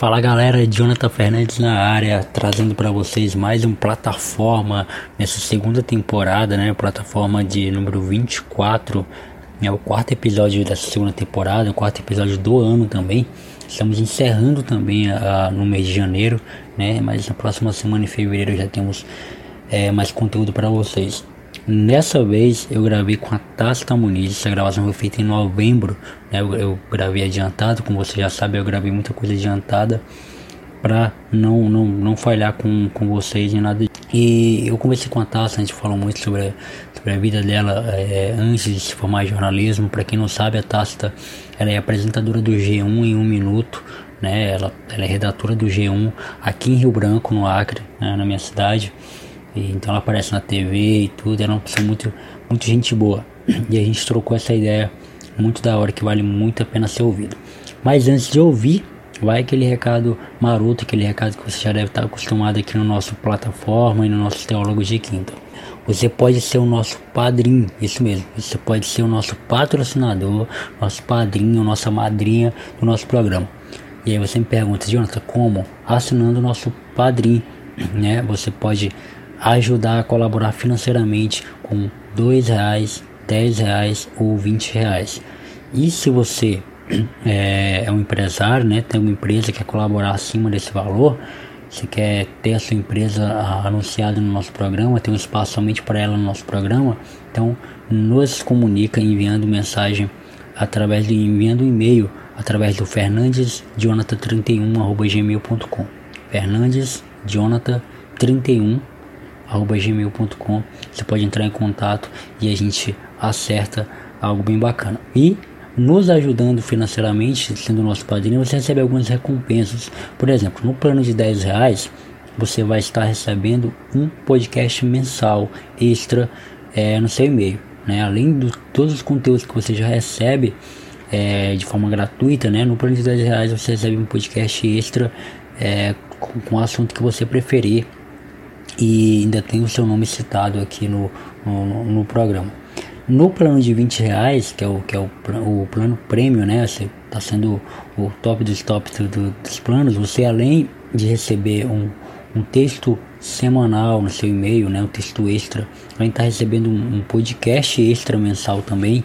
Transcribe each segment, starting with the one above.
Fala galera, Jonathan Fernandes na área, trazendo para vocês mais um plataforma nessa segunda temporada, né? Plataforma de número 24, é o quarto episódio dessa segunda temporada, o quarto episódio do ano também. Estamos encerrando também a, a, no mês de janeiro, né? Mas na próxima semana em fevereiro já temos é, mais conteúdo para vocês. Nessa vez eu gravei com a Tasta Muniz, essa gravação foi feita em novembro, né? eu, eu, gravei adiantado, como você já sabe, eu gravei muita coisa adiantada para não, não, não falhar com, com vocês em nada. E eu conversei com a Tasta, a gente falou muito sobre, sobre a vida dela é, antes de se formar em jornalismo. Para quem não sabe, a Tasta ela é apresentadora do G1 em um minuto, né? ela, ela é redatora do G1 aqui em Rio Branco, no Acre, né? na minha cidade. E, então ela aparece na TV e tudo, ela é uma pessoa muito, muito gente boa. E a gente trocou essa ideia muito da hora que vale muito a pena ser ouvido. Mas antes de ouvir, vai aquele recado maroto, aquele recado que você já deve estar acostumado aqui no nosso plataforma e no nosso Teólogo de Quinta. Você pode ser o nosso padrinho, isso mesmo. Você pode ser o nosso patrocinador, nosso padrinho, nossa madrinha do nosso programa. E aí você me pergunta, Jonathan, como? Assinando o nosso padrinho, né? Você pode ajudar a colaborar financeiramente com dois reais, dez reais ou vinte reais. E se você é, é, um empresário, né, tem uma empresa que quer colaborar acima desse valor, você quer ter a sua empresa anunciada no nosso programa, tem um espaço somente para ela no nosso programa, então nos comunica enviando mensagem através de enviando um e-mail através do fernandesjonathan31@gmail.com. fernandesjonathan31 gmail.com. Você pode entrar em contato e a gente acerta algo bem bacana. E nos ajudando financeiramente, sendo nosso padrinho, você recebe algumas recompensas. Por exemplo, no plano de 10 reais, você vai estar recebendo um podcast mensal extra é, no seu e-mail. Né? Além de todos os conteúdos que você já recebe é, de forma gratuita, né? no plano de 10 reais você recebe um podcast extra é, com, o assunto que você preferir e ainda tem o seu nome citado aqui no, no, no programa. No plano de 20 reais, que é o, que é o, o plano prêmio, né? Está sendo o top dos tops do, dos planos. Você além de receber um, um texto semanal no seu e-mail, né? Um texto extra, além de estar tá recebendo um, um podcast extra mensal também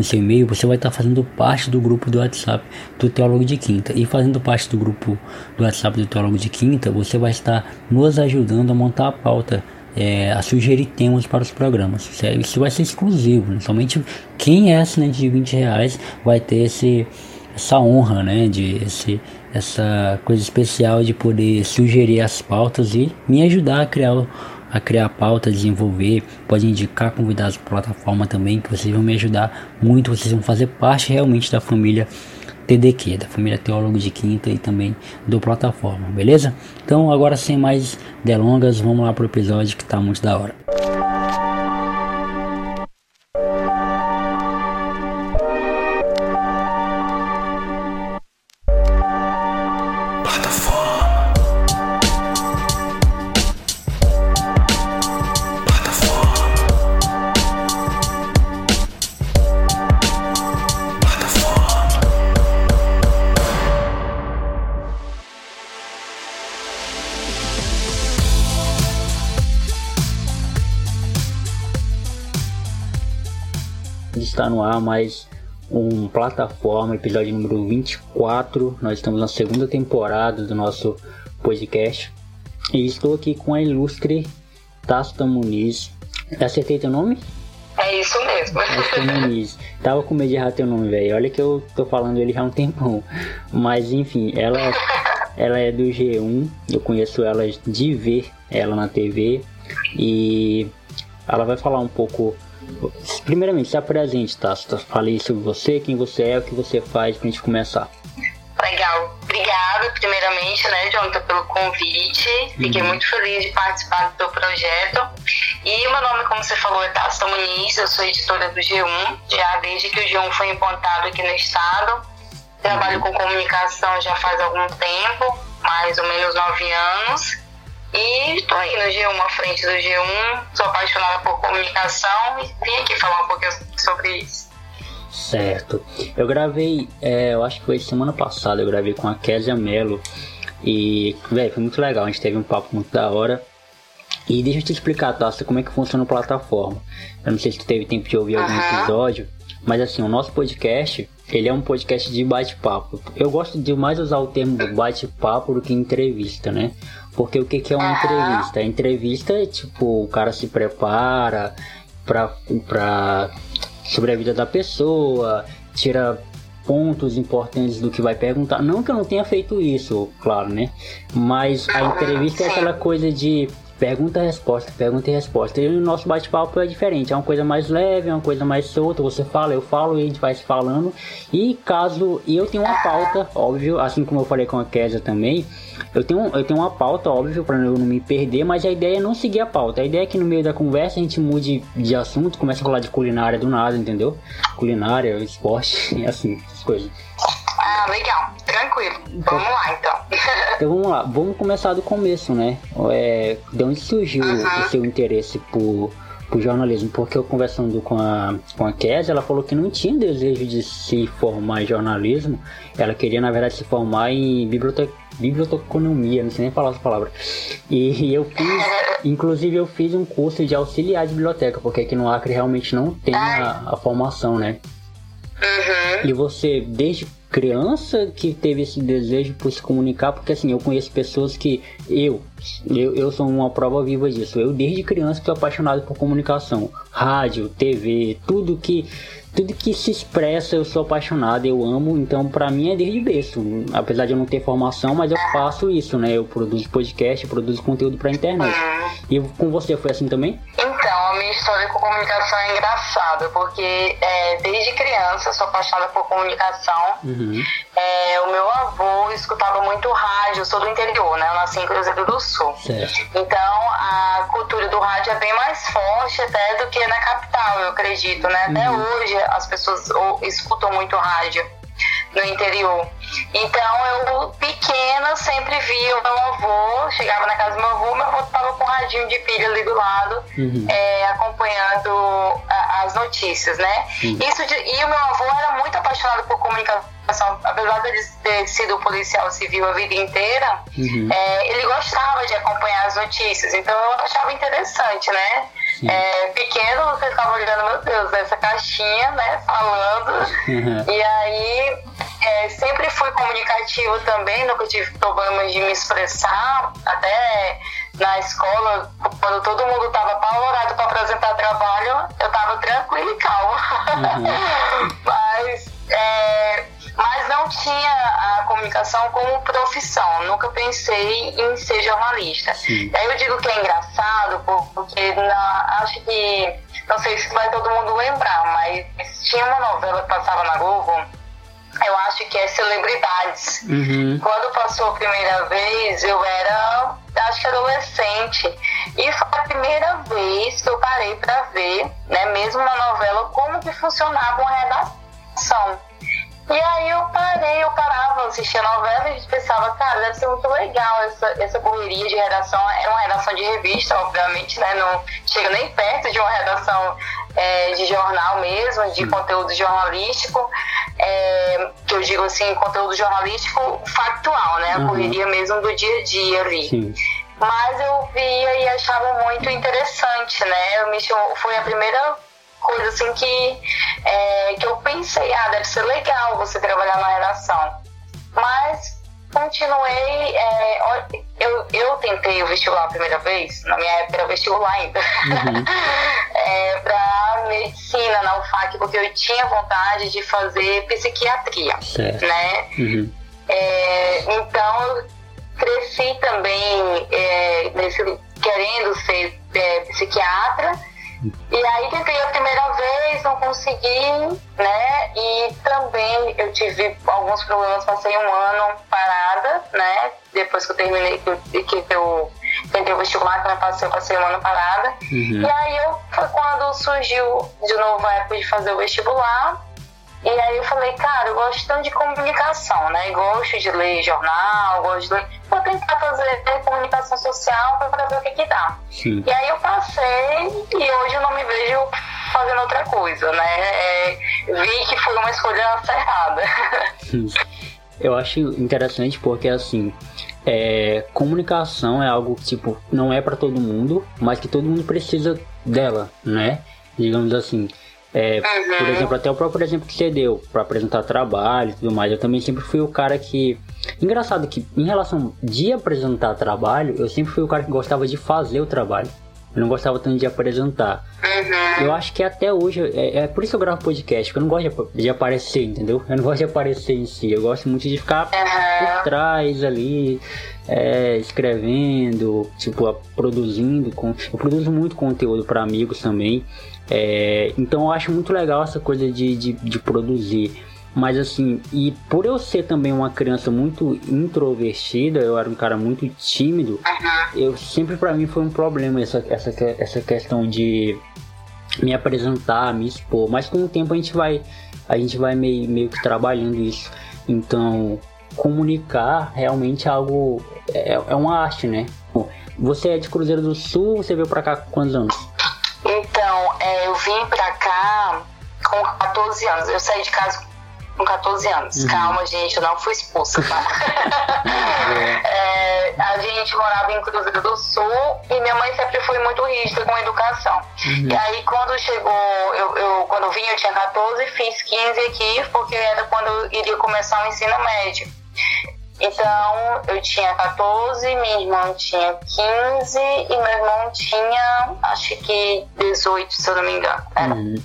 no seu e-mail, você vai estar fazendo parte do grupo do WhatsApp do Teólogo de Quinta. E fazendo parte do grupo do WhatsApp do Teólogo de Quinta, você vai estar nos ajudando a montar a pauta. É, a sugerir temas para os programas. Isso vai ser exclusivo. Né? Somente quem é assinante de 20 reais vai ter esse, essa honra, né? De esse, essa coisa especial de poder sugerir as pautas e me ajudar a criar o a criar pauta, desenvolver, pode indicar convidados para a plataforma também, que vocês vão me ajudar muito, vocês vão fazer parte realmente da família TDQ, da família Teólogo de Quinta e também do plataforma, beleza? Então agora sem mais delongas, vamos lá pro episódio que tá muito da hora. Mais um plataforma, episódio número 24. Nós estamos na segunda temporada do nosso podcast. E estou aqui com a ilustre Tasta Muniz. Acertei teu nome? É isso mesmo. Tasta Muniz. Tava com medo de errar teu nome, velho. Olha que eu tô falando ele já há um tempão. Mas enfim, ela, ela é do G1. Eu conheço ela de ver ela na TV. E ela vai falar um pouco Primeiramente, se apresente, tá? Falei sobre você, quem você é, o que você faz pra gente começar. Legal. Obrigada, primeiramente, né, Jonathan, pelo convite. Fiquei uhum. muito feliz de participar do teu projeto. E meu nome, como você falou, é Tasta Muniz, eu sou editora do G1, já desde que o G1 foi implantado aqui no estado. Trabalho uhum. com comunicação já faz algum tempo, mais ou menos nove anos. E estou aí no G1, à frente do G1, sou apaixonada por comunicação e vim aqui falar um pouquinho sobre isso. Certo. Eu gravei, é, eu acho que foi semana passada, eu gravei com a Késia Mello E, velho, foi muito legal. A gente teve um papo muito da hora. E deixa eu te explicar, Tassa, como é que funciona a plataforma. Eu não sei se tu teve tempo de ouvir algum episódio, mas assim, o nosso podcast, ele é um podcast de bate-papo. Eu gosto de mais usar o termo bate-papo do que entrevista, né? Porque o que, que é uma entrevista? A entrevista é tipo, o cara se prepara pra, pra sobre a vida da pessoa, tira pontos importantes do que vai perguntar. Não que eu não tenha feito isso, claro, né? Mas a entrevista é aquela coisa de pergunta resposta, pergunta e resposta. E o nosso bate-papo é diferente, é uma coisa mais leve, é uma coisa mais solta. Você fala, eu falo e a gente vai se falando. E caso eu tenho uma pauta, óbvio, assim como eu falei com a Kézia também, eu tenho, eu tenho uma pauta, óbvio, para eu não me perder, mas a ideia é não seguir a pauta. A ideia é que no meio da conversa a gente mude de assunto, comece a falar de culinária do nada, entendeu? Culinária, esporte, assim, essas coisas. Ah, legal. Tranquilo. Vamos lá, então. então vamos lá. Vamos começar do começo, né? É, de onde surgiu uhum. o seu interesse por, jornalismo? Porque eu conversando com a, com a Kézia, ela falou que não tinha desejo de se formar em jornalismo. Ela queria, na verdade, se formar em biblioteca biblioteconomia, não sei nem falar essa palavra. E eu fiz, inclusive eu fiz um curso de auxiliar de biblioteca, porque aqui no Acre realmente não tem a, a formação, né? Uhum. E você, desde criança que teve esse desejo por se comunicar, porque assim, eu conheço pessoas que eu, eu, eu sou uma prova viva disso. Eu desde criança estou apaixonado por comunicação, rádio, TV, tudo que tudo que se expressa eu sou apaixonado, eu amo, então para mim é desde berço. Apesar de eu não ter formação, mas eu faço isso, né? Eu produzo podcast, produzo conteúdo pra internet. E com você foi assim também? Então, a minha história com comunicação é engraçada, porque é, desde criança eu sou apaixonada por comunicação. Uhum. É, o meu avô escutava muito rádio, eu sou do interior, né? Eu nasci em Cruzeiro do Sul. Certo. Então, a cultura do rádio é bem mais forte até do que na capital, eu acredito, né? Até uhum. hoje as pessoas escutam muito rádio no interior. Então eu, pequena, sempre via o meu avô, chegava na casa do meu avô, meu avô estava com um radinho de pilha ali do lado, uhum. é, acompanhando a, as notícias, né? Uhum. Isso de, e o meu avô era muito apaixonado por comunicação, apesar de ter sido policial civil a vida inteira, uhum. é, ele gostava de acompanhar as notícias, então eu achava interessante, né? É, pequeno, você ficava olhando, meu Deus, essa caixinha, né, falando. Uhum. E aí, é, sempre fui comunicativo também, nunca tive problemas de me expressar. Até na escola, quando todo mundo estava apavorado para apresentar trabalho, eu estava tranquila e calma. Uhum. Mas é, mas não tinha a comunicação como profissão. Nunca pensei em ser jornalista. Sim. Aí eu digo que é engraçado, porque na, acho que, não sei se vai todo mundo lembrar, mas tinha uma novela que passava na Globo, eu acho que é Celebridades. Uhum. Quando passou a primeira vez, eu era, acho que adolescente. E foi a primeira vez que eu parei para ver, né, mesmo na novela, como que funcionava uma redação. E aí eu parei, eu parava, assistia novela e pensava, cara, deve ser muito legal essa, essa correria de redação. É uma redação de revista, obviamente, né? Não chega nem perto de uma redação é, de jornal mesmo, de conteúdo jornalístico. É, que eu digo assim, conteúdo jornalístico factual, né? A uhum. correria mesmo do dia a dia ali. Sim mas eu via e achava muito interessante, né? Eu me chamou, foi a primeira coisa assim que, é, que eu pensei, ah, deve ser legal você trabalhar na redação. Mas continuei, é, eu, eu tentei o vestibular a primeira vez, na minha época era vestibular ainda, uhum. é, para medicina na UFAC, porque eu tinha vontade de fazer psiquiatria, certo. né? Uhum. É, então eu cresci também é, nesse, querendo ser é, psiquiatra, e aí tentei a primeira vez, não consegui, né? E também eu tive alguns problemas, passei um ano parada, né? Depois que eu terminei, que, que eu tentei o vestibular, que passei, eu passei um ano parada. Uhum. E aí eu, foi quando surgiu de novo a época de fazer o vestibular. E aí eu falei, cara, eu gosto tanto de comunicação, né? Gosto de ler jornal, gosto de ler. Vou tentar fazer comunicação social para ver o que, que dá. Sim. E aí eu passei e hoje eu não me vejo fazendo outra coisa, né? É, vi que foi uma escolha acertada. Eu acho interessante porque assim, é, comunicação é algo que, tipo, não é para todo mundo, mas que todo mundo precisa dela, né? Digamos assim. É, uhum. Por exemplo, até o próprio exemplo que você deu para apresentar trabalho e tudo mais, eu também sempre fui o cara que. Engraçado que, em relação de apresentar trabalho, eu sempre fui o cara que gostava de fazer o trabalho. Eu não gostava tanto de apresentar. Uhum. Eu acho que até hoje, é, é, por isso que eu gravo podcast, porque eu não gosto de, de, aparecer, entendeu? Eu não gosto de aparecer em si, eu gosto muito de ficar uhum. por trás ali, é, escrevendo, tipo, produzindo. Eu produzo muito conteúdo para amigos também. É, então eu acho muito legal essa coisa de, de, de produzir. Mas assim, e por eu ser também uma criança muito introvertida, eu era um cara muito tímido, uhum. eu sempre para mim foi um problema essa, essa, essa questão de me apresentar, me expor. Mas com o tempo a gente vai, a gente vai meio, meio que trabalhando isso. Então, comunicar realmente é algo. É, é uma arte, né? Você é de Cruzeiro do Sul, você veio pra cá com quantos anos? É, eu vim pra cá com 14 anos. Eu saí de casa com 14 anos. Uhum. Calma, gente, eu não fui expulsa, tá? é, a gente morava em Cruzeiro do Sul e minha mãe sempre foi muito rígida com a educação. Uhum. E aí, quando chegou, eu, eu, quando eu vim, eu tinha 14, fiz 15 aqui, porque era quando eu iria começar o ensino médio. Então, eu tinha 14, minha irmã tinha 15 e meu irmão tinha, acho que 18, se eu não me engano. Era. Uhum.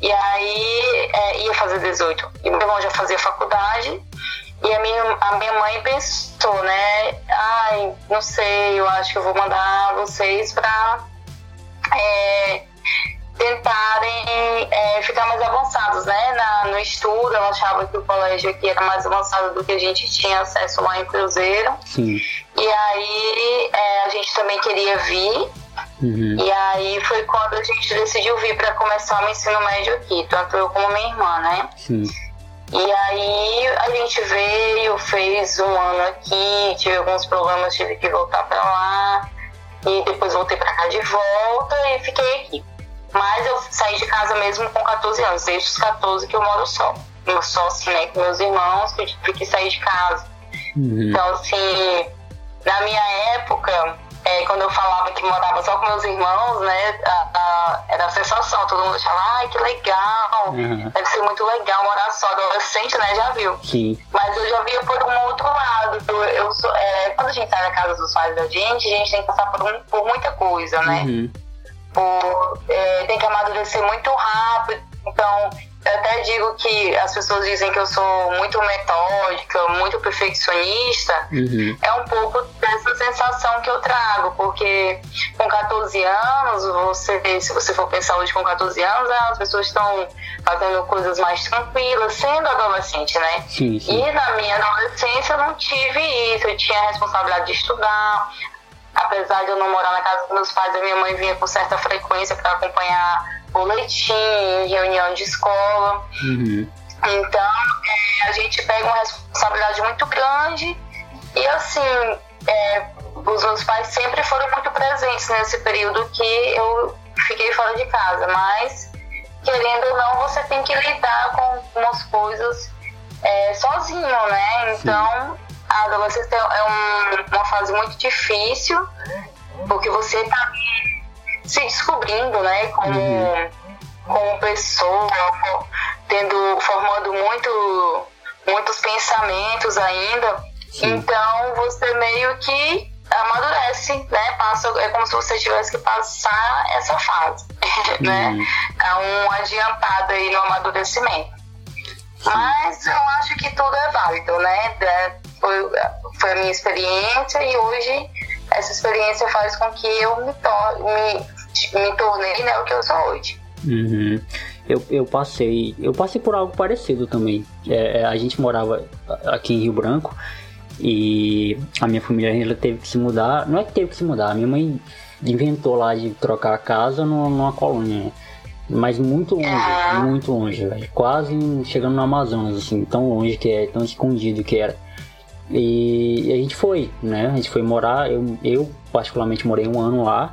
E aí, é, ia fazer 18. E meu irmão já fazia faculdade. E a minha, a minha mãe pensou, né? Ai, não sei, eu acho que eu vou mandar vocês pra. É, tentarem é, ficar mais avançados né, Na, no estudo. Eu achava que o colégio aqui era mais avançado do que a gente tinha acesso lá em Cruzeiro. Sim. E aí é, a gente também queria vir. Uhum. E aí foi quando a gente decidiu vir para começar o ensino médio aqui, tanto eu como minha irmã, né? Sim. E aí a gente veio, fez um ano aqui, tive alguns problemas, tive que voltar para lá. E depois voltei para cá de volta e fiquei aqui. Mas eu saí de casa mesmo com 14 anos, desde os 14 que eu moro só. Eu só, assim, né, com meus irmãos, que eu tive que sair de casa. Uhum. Então, assim, na minha época, é, quando eu falava que morava só com meus irmãos, né, a, a, era a sensação, todo mundo achava, ai, que legal, uhum. deve ser muito legal morar só, adolescente, né, já viu. Sim. Mas eu já via por um outro lado, eu, eu sou, é, quando a gente sai da casa dos pais da gente, a gente tem que passar por, um, por muita coisa, né. Uhum por, é, tem que amadurecer muito rápido. Então, eu até digo que as pessoas dizem que eu sou muito metódica, muito perfeccionista. Uhum. É um pouco dessa sensação que eu trago, porque com 14 anos, você, se você for pensar hoje com 14 anos, as pessoas estão fazendo coisas mais tranquilas, sendo adolescente, né? Sim, sim. E na minha adolescência eu não tive isso, eu tinha a responsabilidade de estudar, apesar de eu não morar na casa dos meus pais, a minha mãe vinha com certa frequência para acompanhar boletim, reunião de escola. Uhum. Então, é, a gente pega uma responsabilidade muito grande e, assim, é, os meus pais sempre foram muito presentes nesse período que eu fiquei fora de casa, mas, querendo ou não, você tem que lidar com algumas coisas é, sozinho, né? Então, Sim a adolescência é um, uma fase muito difícil, porque você está se descobrindo, né, como, uhum. como pessoa, tendo, formando muito, muitos pensamentos ainda. Sim. Então você meio que amadurece, né? Passa, é como se você tivesse que passar essa fase, né? uhum. né? É um adiantado aí no amadurecimento. Mas eu acho que tudo é válido, né? Foi, foi a minha experiência e hoje essa experiência faz com que eu me, me, me tornei né, o que eu sou hoje. Uhum. Eu, eu passei eu passei por algo parecido também. É, é, a gente morava aqui em Rio Branco e a minha família ela teve que se mudar. Não é que teve que se mudar, a minha mãe inventou lá de trocar a casa numa, numa colônia mas muito longe, muito longe. Quase chegando no Amazonas, assim, tão longe que é, tão escondido que era. E, a gente foi, né? A gente foi morar, eu, eu particularmente morei um ano lá,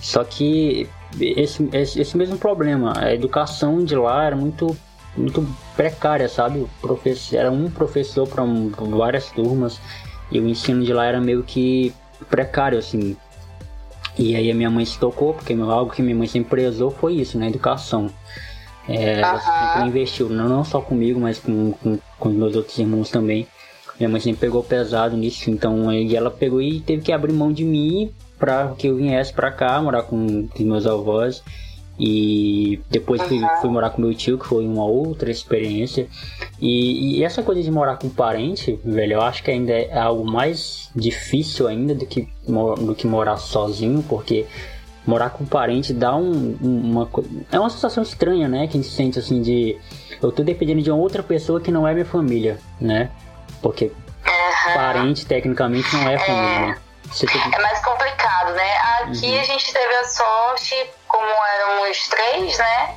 só que esse, esse, esse mesmo problema, a educação de lá era muito, muito precária, sabe? Professor, era um professor para várias turmas E o ensino de lá era meio que precário, assim. E aí a minha mãe se tocou, porque algo que minha mãe sempre prezou foi isso, né? Educação. É, ela sempre investiu, não, não só comigo, mas com, com, com meus outros irmãos também. Minha mãe sempre pegou pesado nisso, então aí ela pegou e teve que abrir mão de mim para que eu viesse para cá morar com os meus avós. E depois fui, fui, morar com meu tio, que foi uma outra experiência. E, e, essa coisa de morar com parente, velho, eu acho que ainda é algo mais difícil ainda do que, do que morar sozinho, porque morar com parente dá um, uma é uma sensação estranha, né? Que a gente sente assim de eu tô dependendo de uma outra pessoa que não é minha família, né? Porque uhum. parente tecnicamente não é família. Né? É mais complicado, né? Aqui uhum. a gente teve a sorte, como éramos três, né?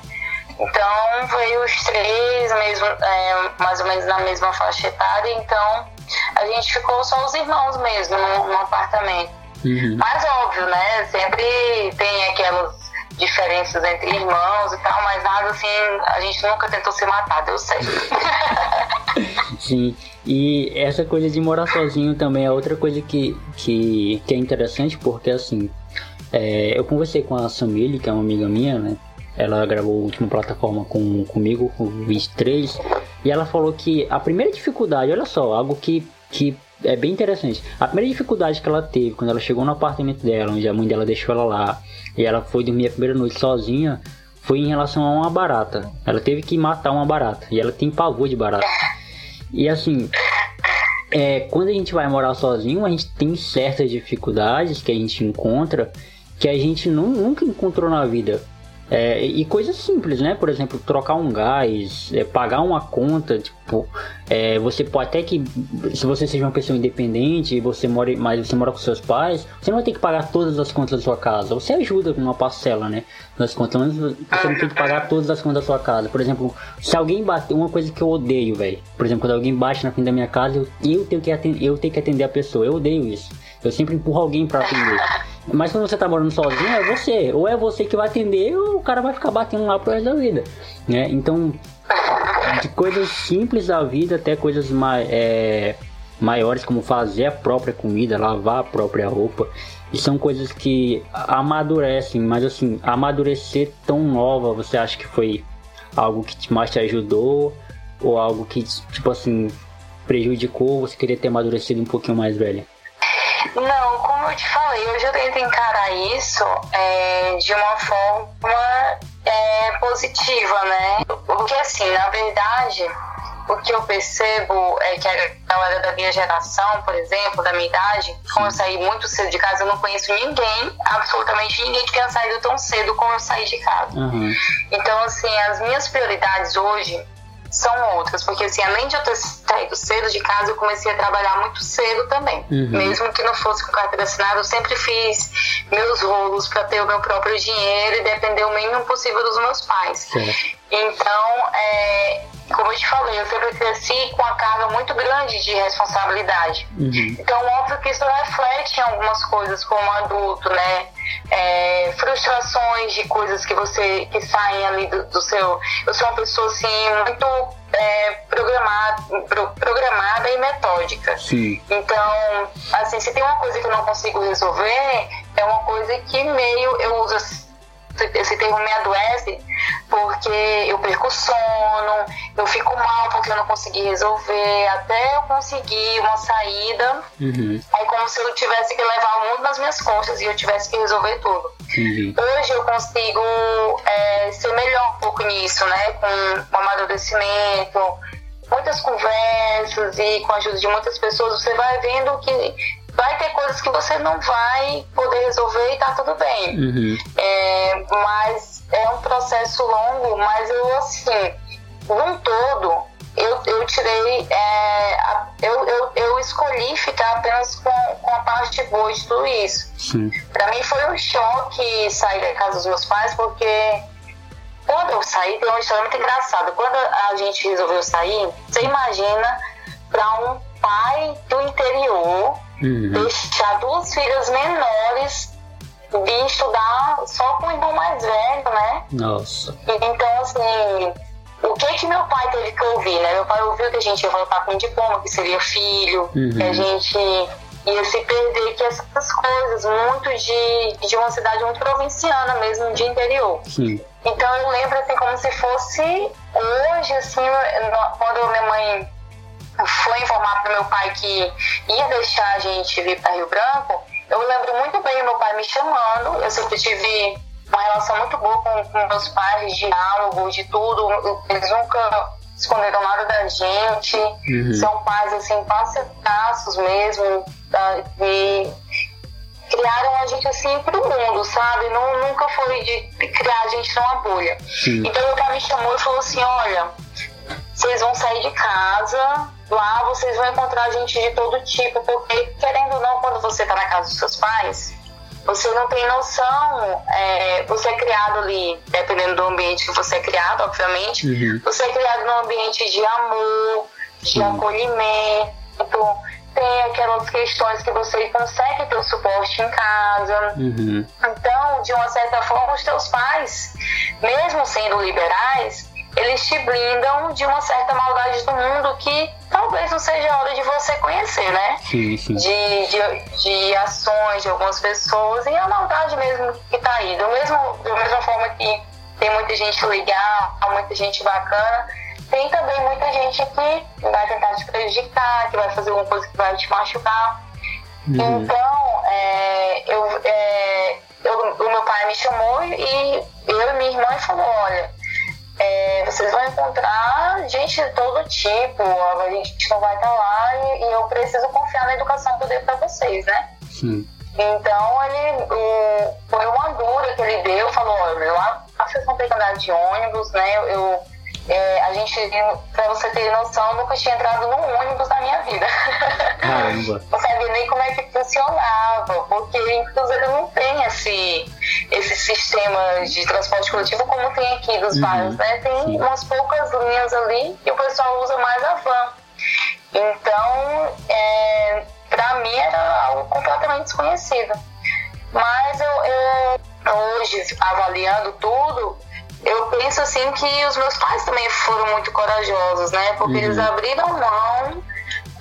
Então veio os três, mesmo, é, mais ou menos na mesma faixa etária, então a gente ficou só os irmãos mesmo no, no apartamento. Uhum. Mas óbvio, né? Sempre tem aquelas diferenças entre irmãos e tal, mas nada assim, a gente nunca tentou se matar, deu certo. Sim. E essa coisa de morar sozinho também é outra coisa que, que, que é interessante, porque assim, é, eu conversei com a Samile, que é uma amiga minha, né? Ela gravou a última plataforma com, comigo, o 23, e ela falou que a primeira dificuldade, olha só, algo que, que é bem interessante. A primeira dificuldade que ela teve quando ela chegou no apartamento dela, onde a mãe dela deixou ela lá, e ela foi dormir a primeira noite sozinha, foi em relação a uma barata. Ela teve que matar uma barata, e ela tem pavor de barata. E assim, é, quando a gente vai morar sozinho, a gente tem certas dificuldades que a gente encontra que a gente nunca encontrou na vida. É, e coisas simples, né? Por exemplo, trocar um gás, é, pagar uma conta, tipo, é, você pode até que, se você seja uma pessoa independente e você mora, mas você mora com seus pais, você não vai ter que pagar todas as contas da sua casa. Você ajuda com uma parcela, né? Das contas, você não tem que pagar todas as contas da sua casa. Por exemplo, se alguém bater, uma coisa que eu odeio, velho. Por exemplo, quando alguém bate na frente da minha casa, eu, eu tenho que atender, eu tenho que atender a pessoa. Eu odeio isso. Eu sempre empurro alguém para atender. Mas quando você tá morando sozinho, é você. Ou é você que vai atender, ou o cara vai ficar batendo lá pro resto da vida. Né? Então, de coisas simples da vida até coisas mai é, maiores, como fazer a própria comida, lavar a própria roupa. E são coisas que amadurecem, mas assim, amadurecer tão nova, você acha que foi algo que mais te ajudou? Ou algo que, tipo assim, prejudicou, você queria ter amadurecido um pouquinho mais velha? Não, como eu te falei, hoje eu tento encarar isso é, de uma forma é, positiva, né? Porque assim, na verdade, o que eu percebo é que a galera da minha geração, por exemplo, da minha idade, como eu saí muito cedo de casa, eu não conheço ninguém, absolutamente ninguém que tenha saído tão cedo como eu saí de casa. Uhum. Então, assim, as minhas prioridades hoje são outras, porque assim, além de eu ter saído cedo de casa, eu comecei a trabalhar muito cedo também. Uhum. Mesmo que não fosse com carteira assinada, eu sempre fiz meus rolos para ter o meu próprio dinheiro e depender o mínimo possível dos meus pais. Certo. Então, é, como eu te falei, eu sempre cresci com uma carga muito grande de responsabilidade. Uhum. Então, óbvio que isso reflete em algumas coisas como adulto, né? É, frustrações de coisas que você que saem ali do, do seu. Eu sou uma pessoa assim muito é, programada, pro, programada e metódica. Sim. Então, assim, se tem uma coisa que eu não consigo resolver, é uma coisa que meio eu uso esse termo me adoece porque eu perco sono, eu fico mal porque eu não consegui resolver, até eu conseguir uma saída. Uhum. É como se eu tivesse que levar o mundo nas minhas costas e eu tivesse que resolver tudo. Uhum. Hoje eu consigo é, ser melhor um pouco nisso, né? Com o amadurecimento, muitas conversas e com a ajuda de muitas pessoas, você vai vendo que vai ter coisas que você não vai poder resolver e tá tudo bem. Uhum. É, mas é um processo longo, mas eu assim, num todo, eu, eu tirei. É, a, eu, eu, eu escolhi ficar apenas com, com a parte boa de tudo isso. Sim. Pra mim foi um choque sair da casa dos meus pais, porque quando eu saí, tem uma história muito engraçada. Quando a gente resolveu sair, você imagina para um pai do interior uhum. deixar duas filhas menores vir estudar só com o irmão mais velho, né? Nossa. Então, assim, o que que meu pai teve que ouvir, né? Meu pai ouviu que a gente ia voltar com um diploma, que seria filho, uhum. que a gente ia se perder, que essas coisas, muito de, de uma cidade muito provinciana mesmo, de interior. Sim. Então eu lembro assim como se fosse hoje, assim, quando minha mãe foi informar para meu pai que ia deixar a gente vir para Rio Branco, eu lembro muito bem meu pai me chamando, eu sempre tive uma relação muito boa com, com meus pais, de diálogo, de tudo. Eles nunca esconderam nada da gente. Uhum. São pais, assim, parceiraços mesmo. Tá? E criaram a gente, assim, pro mundo, sabe? Não, nunca foi de criar a gente numa bolha. Sim. Então, meu pai me chamou e falou assim, olha, vocês vão sair de casa, lá vocês vão encontrar gente de todo tipo, porque, querendo ou não, quando você tá na casa dos seus pais você não tem noção, é, você é criado ali, dependendo do ambiente que você é criado, obviamente, uhum. você é criado num ambiente de amor, de uhum. acolhimento, tem aquelas questões que você consegue ter o suporte em casa. Uhum. Então, de uma certa forma, os teus pais, mesmo sendo liberais, eles te blindam de uma certa maldade do mundo que talvez não seja a hora de você conhecer, né? Sim, sim. De, de, de ações de algumas pessoas e a maldade mesmo que tá aí. Do mesmo, da mesma forma que tem muita gente legal, muita gente bacana, tem também muita gente que vai tentar te prejudicar, que vai fazer alguma coisa que vai te machucar. Uhum. Então, é, eu, é, eu, o meu pai me chamou e eu e minha irmã falou, olha, é, vocês vão encontrar gente de todo tipo, a gente não vai estar lá e, e eu preciso confiar na educação que eu dei para vocês, né? Sim. Então ele o, foi uma dura que ele deu, falou, olha, lá vocês vão ter que andar de ônibus, né? Eu, eu é, a gente, pra você ter noção, eu nunca tinha entrado num ônibus na minha vida. Caramba. não sabia nem como é que funcionava, porque inclusive não tem esse, esse sistema de transporte coletivo como tem aqui dos uhum. bairros, né? Tem Sim. umas poucas linhas ali e o pessoal usa mais a van. Então, é, pra mim era algo completamente desconhecido. Mas eu, eu hoje, avaliando tudo, eu penso assim que os meus pais também foram muito corajosos, né? Porque uhum. eles abriram mão,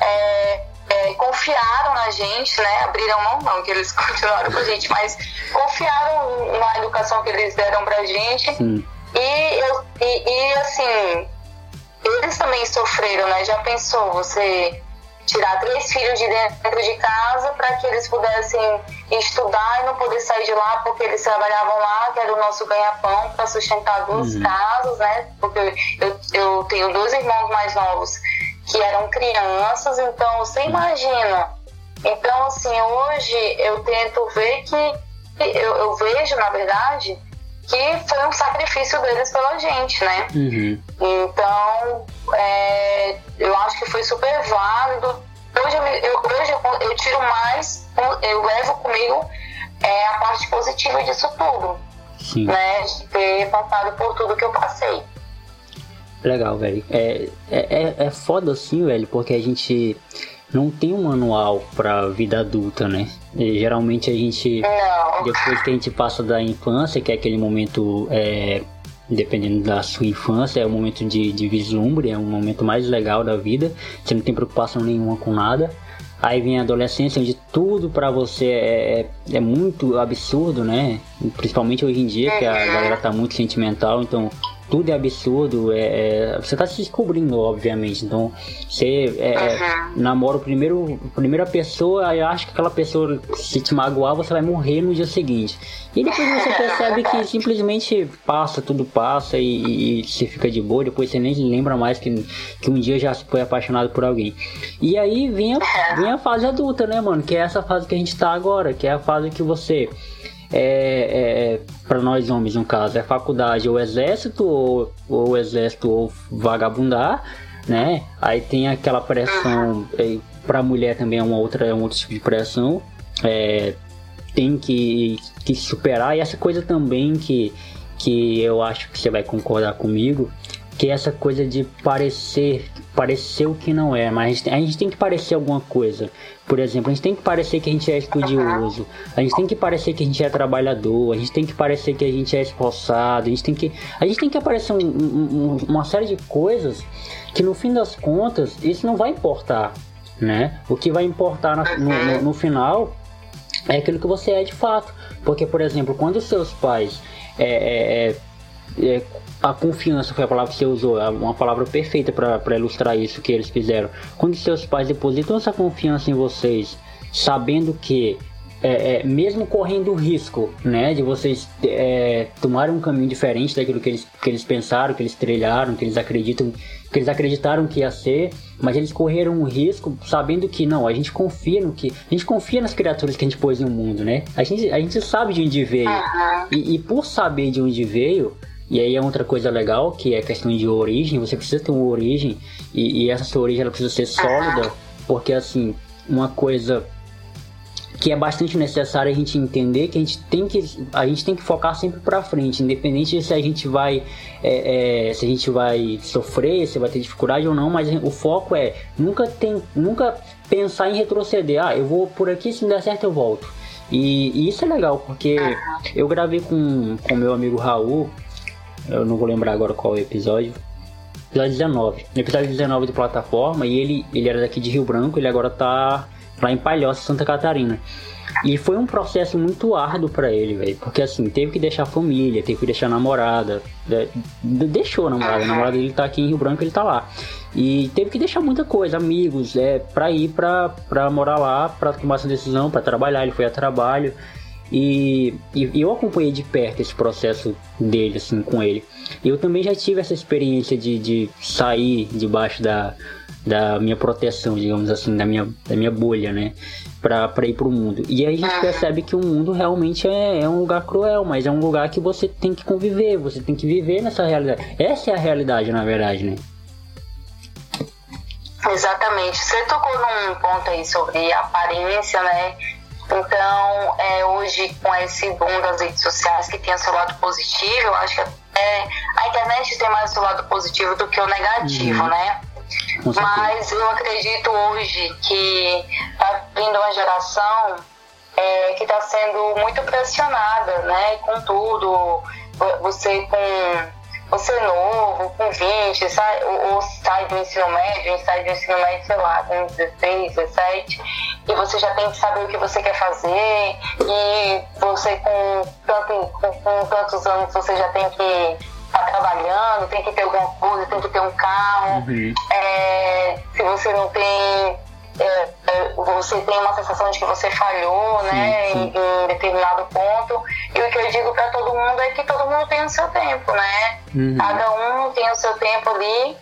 é, é, confiaram na gente, né? Abriram mão não, que eles continuaram com a gente, mas confiaram na educação que eles deram pra gente. Sim. E, eu, e, e assim, eles também sofreram, né? Já pensou você tirar três filhos de dentro de casa para que eles pudessem estudar e não poder sair de lá porque eles trabalhavam lá, que era o nosso ganha-pão para sustentar duas uhum. casas, né? Porque eu, eu tenho dois irmãos mais novos que eram crianças, então você imagina. Então, assim, hoje eu tento ver que, eu, eu vejo, na verdade, que foi um sacrifício deles pela gente, né? Uhum. Então, é, eu acho que foi super válido. Hoje, eu, eu, hoje eu, eu, tiro mais, eu levo comigo é, a parte positiva disso tudo. Sim. Né? De ter passado por tudo que eu passei. Legal, velho. É, é, é, é foda assim, velho, porque a gente não tem um manual pra vida adulta, né? E, geralmente a gente, não. depois que a gente passa da infância, que é aquele momento, é, dependendo da sua infância, é o um momento de, de vislumbre, é um momento mais legal da vida, você não tem preocupação nenhuma com nada. Aí vem a adolescência, onde tudo para você é, é, é, muito absurdo, né? Principalmente hoje em dia, que a uhum. galera tá muito sentimental, então tudo é absurdo, é, é, você tá se descobrindo, obviamente. Então, você é, uhum. namora o primeiro, a primeira pessoa, e acha que aquela pessoa, se te magoar, você vai morrer no dia seguinte. E depois você percebe que simplesmente passa, tudo passa e, e você fica de boa, depois você nem lembra mais que, que um dia já foi apaixonado por alguém. E aí vem a, vem a fase adulta, né, mano? Que é essa fase que a gente tá agora, que é a fase que você é, é para nós homens no caso é faculdade ou exército ou, ou exército ou vagabundar né? Aí tem aquela pressão é, para mulher também é uma outra é um outro tipo de pressão. É, tem que, que superar. E essa coisa também que que eu acho que você vai concordar comigo que é essa coisa de parecer parecer o que não é, mas a gente, a gente tem que parecer alguma coisa. Por exemplo, a gente tem que parecer que a gente é estudioso, a gente tem que parecer que a gente é trabalhador, a gente tem que parecer que a gente é esforçado, a gente tem que, a gente tem que aparecer um, um, uma série de coisas que no fim das contas isso não vai importar, né? O que vai importar no, no, no final é aquilo que você é de fato. Porque, por exemplo, quando seus pais é, é, é, é a confiança foi a palavra que você usou, uma palavra perfeita para ilustrar isso que eles fizeram. Quando seus pais depositam essa confiança em vocês, sabendo que é, é, mesmo correndo o risco, né, de vocês é, tomarem um caminho diferente daquilo que eles, que eles pensaram, que eles trilharam, que eles acreditam, que eles acreditaram que ia ser, mas eles correram um risco sabendo que não, a gente confia no que, a gente confia nas criaturas que a gente pôs no mundo, né? A gente, a gente sabe de onde veio e, e por saber de onde veio, e aí é outra coisa legal, que é a questão de origem, você precisa ter uma origem, e, e essa sua origem ela precisa ser sólida, porque assim, uma coisa que é bastante necessário a gente entender que a gente tem que a gente tem que focar sempre para frente, independente de se a gente vai é, é, se a gente vai sofrer, se vai ter dificuldade ou não, mas o foco é nunca tem nunca pensar em retroceder. Ah, eu vou por aqui, se não der certo eu volto. E, e isso é legal porque eu gravei com com meu amigo Raul eu não vou lembrar agora qual é o episódio. Episódio 19. No episódio 19 de plataforma, e ele, ele era daqui de Rio Branco, ele agora tá lá em Palhoça, Santa Catarina. E foi um processo muito árduo para ele, velho. Porque assim, teve que deixar a família, teve que deixar a namorada. Deixou a namorada, a namorada dele tá aqui em Rio Branco, ele tá lá. E teve que deixar muita coisa, amigos, é, pra ir pra, pra morar lá, pra tomar essa decisão, pra trabalhar. Ele foi a trabalho. E, e, eu acompanhei de perto esse processo dele, assim, com ele. Eu também já tive essa experiência de, de sair debaixo da, da minha proteção, digamos assim, da minha, da minha bolha, né? Pra, pra ir pro mundo. E aí a gente percebe que o mundo realmente é, é um lugar cruel, mas é um lugar que você tem que conviver, você tem que viver nessa realidade. Essa é a realidade, na verdade, né? Exatamente. Você tocou num ponto aí sobre aparência, né? Então, é, hoje, com esse boom das redes sociais que tem o seu lado positivo, eu acho que é, a internet tem mais o lado positivo do que o negativo, uhum. né? Mas eu acredito hoje que está vindo uma geração é, que está sendo muito pressionada, né? Com tudo, você com você novo, com 20, sai, ou, ou sai do ensino médio, sai do ensino médio, sei lá, com 16, 17, e você já tem que saber o que você quer fazer, e você com, tanto, com, com tantos anos você já tem que estar tá trabalhando, tem que ter alguma coisa, tem que ter um carro. Uhum. É, se você não tem é, é, você tem uma sensação de que você falhou, né, sim, sim. Em, em, determinado ponto. E o que eu digo para todo mundo é que todo mundo tem o seu tempo, né? Uhum. Cada um tem o seu tempo ali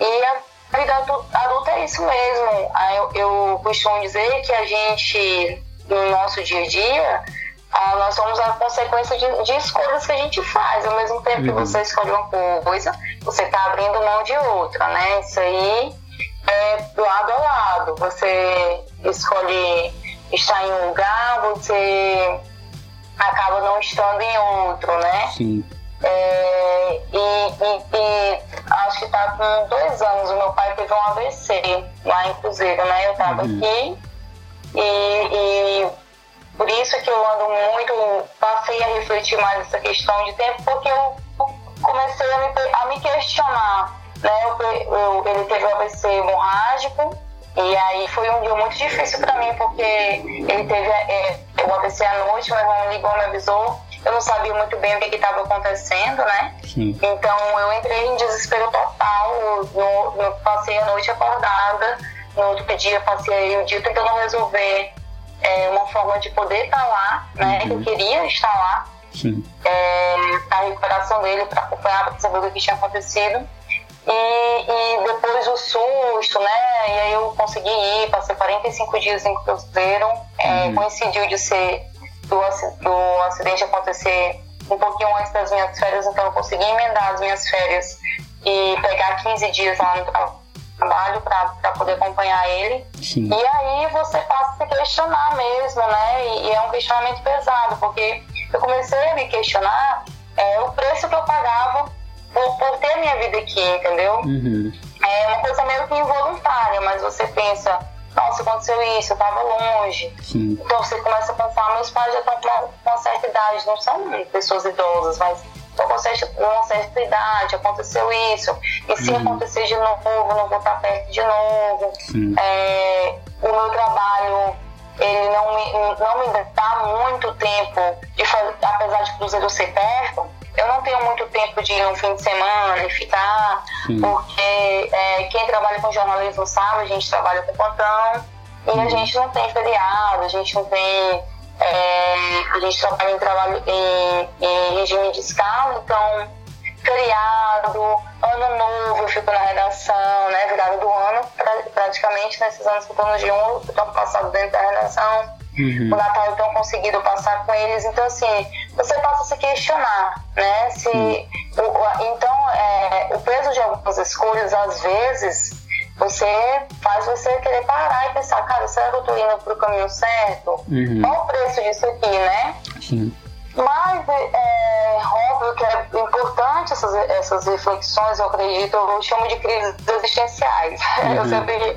e a vida adulta é isso mesmo. Eu, eu costumo dizer que a gente, no nosso dia a dia, ah, nós somos a consequência de, de, escolhas que a gente faz. Ao mesmo tempo uhum. que você escolhe uma coisa, você está abrindo mão de outra, né? Isso aí é lado a lado. Você escolhe estar em um lugar, você acaba não estando em outro, né? Sim. É, e, e, e, acho que tá com dois anos. O meu pai teve um AVC lá em Cruzeiro, né? Eu tava uhum. aqui e, e por isso que eu ando muito, passei a refletir mais essa questão de tempo, porque eu comecei a me, a me questionar né? Eu, eu, ele teve um AVC hemorrágico e aí foi um dia muito difícil para mim porque ele teve é, o AVC à noite, meu irmão ligou, me avisou. Eu não sabia muito bem o que estava acontecendo, né? Sim. Então eu entrei em desespero total. Eu, eu passei a noite acordada. No outro dia passei o dia tentando resolver é, uma forma de poder estar lá, né? Uhum. Eu queria estar lá. Sim. É, a recuperação dele para acompanhar para saber o que tinha acontecido. E, e, depois o susto, né? E aí eu consegui ir, passei 45 dias em Cruzeiro. É, uhum. Coincidiu de ser do, do acidente acontecer um pouquinho antes das minhas férias, então eu consegui emendar as minhas férias e pegar 15 dias lá no trabalho para poder acompanhar ele. Sim. E aí você passa a se questionar mesmo, né? E, e, é um questionamento pesado, porque eu comecei a me questionar é, o preço que eu pagava por, por ter minha vida aqui, entendeu? Uhum. é uma coisa meio que involuntária, mas você pensa, nossa, aconteceu isso, eu tava longe. Sim. Então você começa a pensar, meus pais já estão com uma certa idade, não são pessoas idosas, mas estão com uma certa idade, aconteceu isso. E se uhum. acontecer de novo, não vou estar perto de novo. É, o meu trabalho ele não me, não me dá muito tempo de fazer, apesar de Cruzeiro ser perto, eu não tenho muito tempo de ir no fim de semana e ficar, Sim. porque é, quem trabalha com jornalismo sabe, a gente trabalha com plantão e a gente não tem feriado, a gente não tem. É, a gente trabalha em trabalho em, em regime de escala, então feriado, ano novo, eu fico na redação, né? Virada do ano, pra, praticamente nesses anos que eu tô no G1, eu tô passado dentro da redação. Uhum. O Natal eu tenho conseguido passar com eles, então assim, você passa a se questionar, né? Se, o, então, é, o peso de algumas escolhas, às vezes, você faz você querer parar e pensar, cara, será que eu tô indo pro caminho certo? Uhum. Qual o preço disso aqui, né? Sim. Mas é, é óbvio que é importante essas, essas reflexões, eu acredito, eu chamo de crises existenciais. Uhum. Eu sempre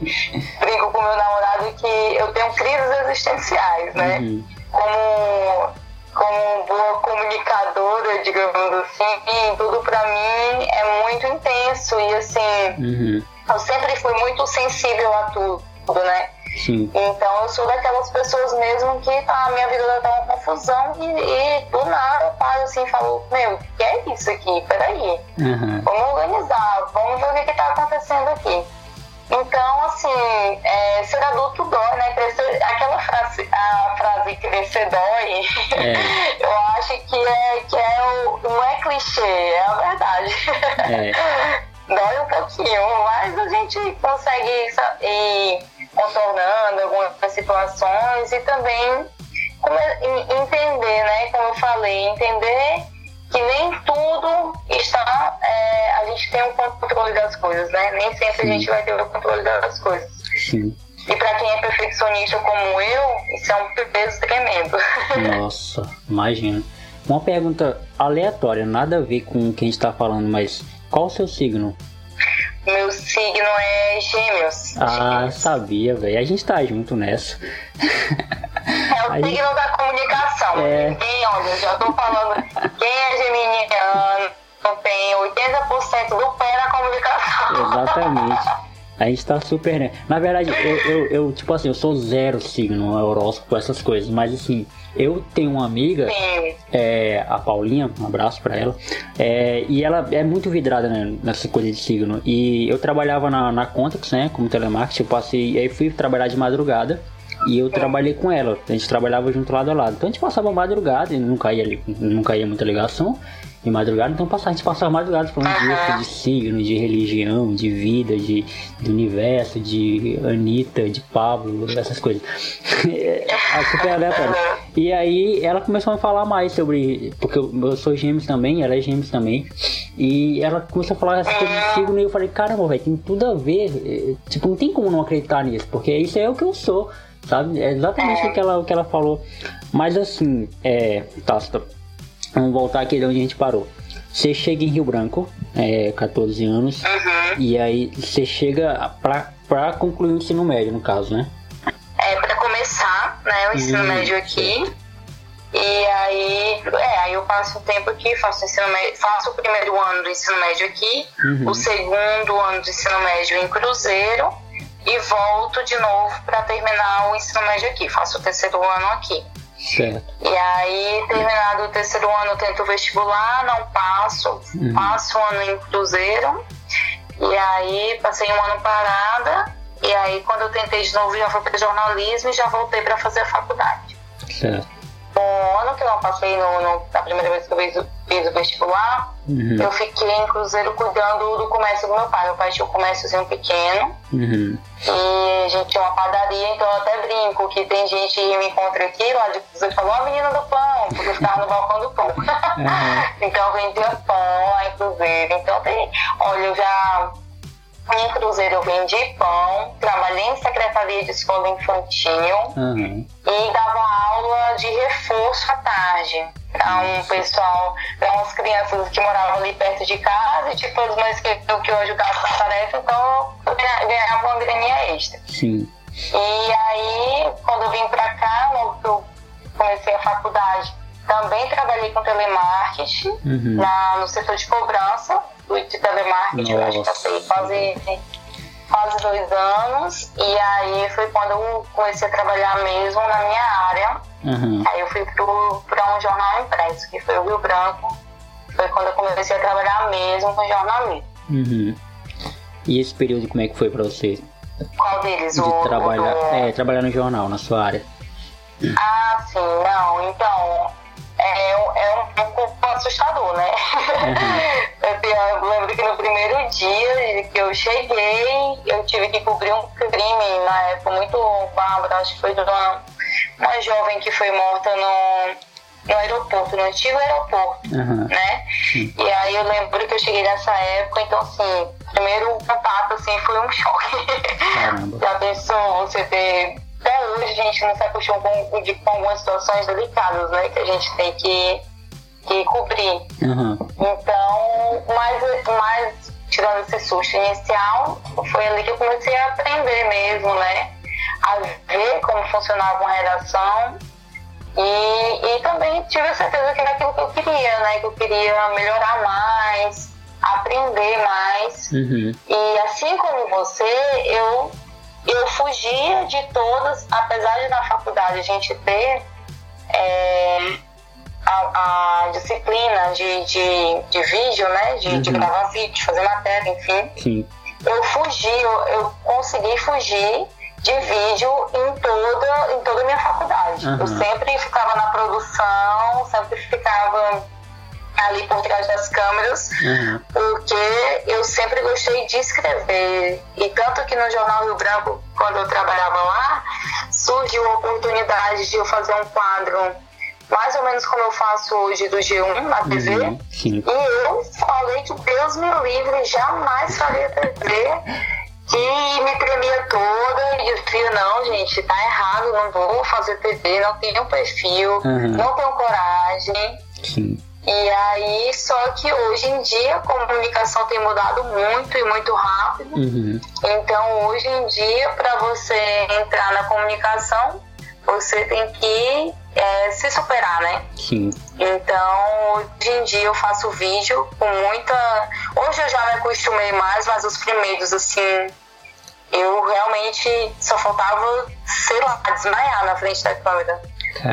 brinco com meu namorado que eu tenho crises existenciais, né? Uhum. Como, como boa comunicadora, digamos assim, tudo pra mim é muito intenso e assim, uhum. eu sempre fui muito sensível a tudo, né? Sim. Então eu sou daquelas pessoas mesmo que tá, a minha vida tá uma confusão e, e do nada eu paro assim e falo, meu, o que é isso aqui? Peraí. Uhum. Vamos organizar, vamos ver o que, que tá acontecendo aqui. Então, assim, é, ser adulto dói, né? Crescer, aquela frase, a frase crescer dói, é. eu acho que é, que é o, não é clichê, é a verdade. É. dói um pouquinho, mas a gente consegue ir contornando algumas situações e também entender, né, como eu falei, entender que nem tudo está, é, a gente tem o controle das coisas, né? Nem sempre Sim. a gente vai ter o controle das coisas. Sim. E para quem é perfeccionista como eu, isso é um peso tremendo. Nossa, imagina. Uma pergunta aleatória, nada a ver com o que a gente está falando, mas qual o seu signo? Meu signo é Gêmeos. Ah, gêmeos. sabia, velho. A gente tá junto nessa. É o a signo gente... da comunicação. É... Ninguém, olha, já tô falando. Quem é geminiano tem 80% do pé na comunicação. Exatamente. A gente tá super, né? Na verdade, eu, eu, eu, tipo assim, eu sou zero signo, horóscopo, essas coisas, mas assim, eu tenho uma amiga, é, a Paulinha, um abraço para ela, é, e ela é muito vidrada né, nessa coisa de signo. E eu trabalhava na, na Contax, né, como telemarketing, eu passei, aí fui trabalhar de madrugada. E eu trabalhei com ela, a gente trabalhava junto lado a lado. Então a gente passava madrugada e não caía, não caía muita ligação de madrugada, então passar, a gente passava madrugada falando uhum. de, de signo, de religião, de vida, de, de universo, de Anitta, de Pablo, essas coisas. é super aleatório. E aí ela começou a falar mais sobre. Porque eu, eu sou gêmeos também, ela é gêmeos também. E ela começou a falar essa coisa de signo e eu falei, caramba, velho, tem tudo a ver. É, tipo, não tem como não acreditar nisso, porque isso é o que eu sou. Sabe? É exatamente o que ela, o que ela falou. Mas assim, é. Tá, Vamos voltar aqui de onde a gente parou. Você chega em Rio Branco, é, 14 anos, uhum. e aí você chega pra, pra concluir o ensino médio, no caso, né? É, pra começar, né, o ensino uhum. médio aqui. E aí, é, aí eu passo um tempo aqui, faço, ensino médio, faço o primeiro ano do ensino médio aqui, uhum. o segundo ano do ensino médio em Cruzeiro, e volto de novo para terminar o ensino médio aqui. Faço o terceiro ano aqui. Certo. E aí, terminado o terceiro ano, eu tento vestibular, não passo, uhum. passo um ano em Cruzeiro. E aí, passei um ano parada. E aí, quando eu tentei de novo, já fui para jornalismo e já voltei para fazer a faculdade. Certo. Um ano que eu não passei no, no, na primeira vez que eu fiz, fiz o vestibular, uhum. eu fiquei em Cruzeiro cuidando do comércio do meu pai. Meu pai tinha um comérciozinho pequeno. Uhum. E a gente tinha uma padaria, então eu até brinco que tem gente que me encontra aqui lá de Cruzeiro e falou, a menina do pão, porque eu ficava no balcão do pão. Uhum. então eu vendia pão lá em Cruzeiro. Então tem, olha, eu já em Cruzeiro eu vendi pão, trabalhei em secretaria de escola infantil uhum. e dava aula de reforço à tarde para um pessoal, para umas crianças que moravam ali perto de casa, e tipo, as mães que eu, que eu ajudava na tarefa, então eu ganhava uma graninha extra. Sim. E aí, quando eu vim para cá, logo que eu comecei a faculdade, também trabalhei com telemarketing uhum. na, no setor de cobrança de telemarketing, Nossa. acho que passei quase, quase dois anos. E aí foi quando eu comecei a trabalhar mesmo na minha área. Uhum. Aí eu fui para um jornal impresso, que foi o Rio Branco. Foi quando eu comecei a trabalhar mesmo com jornalismo. Uhum. E esse período como é que foi para você? Qual deles? De o, trabalhar, o... É, trabalhar no jornal, na sua área. Ah, sim, não. Então, é, é um pouco assustador, né? Uhum. Eu lembro que no primeiro dia que eu cheguei, eu tive que cobrir um crime na época muito bárbaro, acho que foi de uma, uma jovem que foi morta no, no aeroporto, no antigo aeroporto, uhum. né? E aí eu lembro que eu cheguei nessa época, então assim, primeiro contato assim foi um choque. Já pensou você ter até hoje a gente não se acostuma com, com algumas situações delicadas, né? Que a gente tem que, que cobrir. Uhum. Então, mas, mas tirando esse susto inicial, foi ali que eu comecei a aprender mesmo, né? A ver como funcionava uma redação. E, e também tive a certeza que era aquilo que eu queria, né? Que eu queria melhorar mais, aprender mais. Uhum. E assim como você, eu eu fugia de todas, apesar de na faculdade a gente ter é, a, a, disciplina de, de, de, vídeo, né? De, uhum. de gravar vídeo, fazer matéria, enfim. Sim. Eu fugi, eu, eu consegui fugir de vídeo em toda, em toda a minha faculdade. Uhum. Eu sempre ficava na produção, sempre ficava ali por trás das câmeras, uhum. porque eu sempre gostei de escrever. E tanto que no Jornal Rio Branco, quando eu trabalhava lá, surgiu a oportunidade de eu fazer um quadro mais ou menos como eu faço hoje do G1 na TV. Uhum, e eu falei que Deus me livre, jamais faria TV. E me tremia toda e eu dizia, não, gente, tá errado, não vou fazer TV, não tenho perfil, uhum. não tenho coragem. Sim. E aí, só que hoje em dia a comunicação tem mudado muito e muito rápido. Uhum. Então, hoje em dia, para você entrar na comunicação, você tem que é, se superar, né? Sim. Então, hoje em dia eu faço vídeo com muita. Hoje eu já me acostumei mais, mas os primeiros, assim, eu realmente só faltava, sei lá, desmaiar na frente da câmera.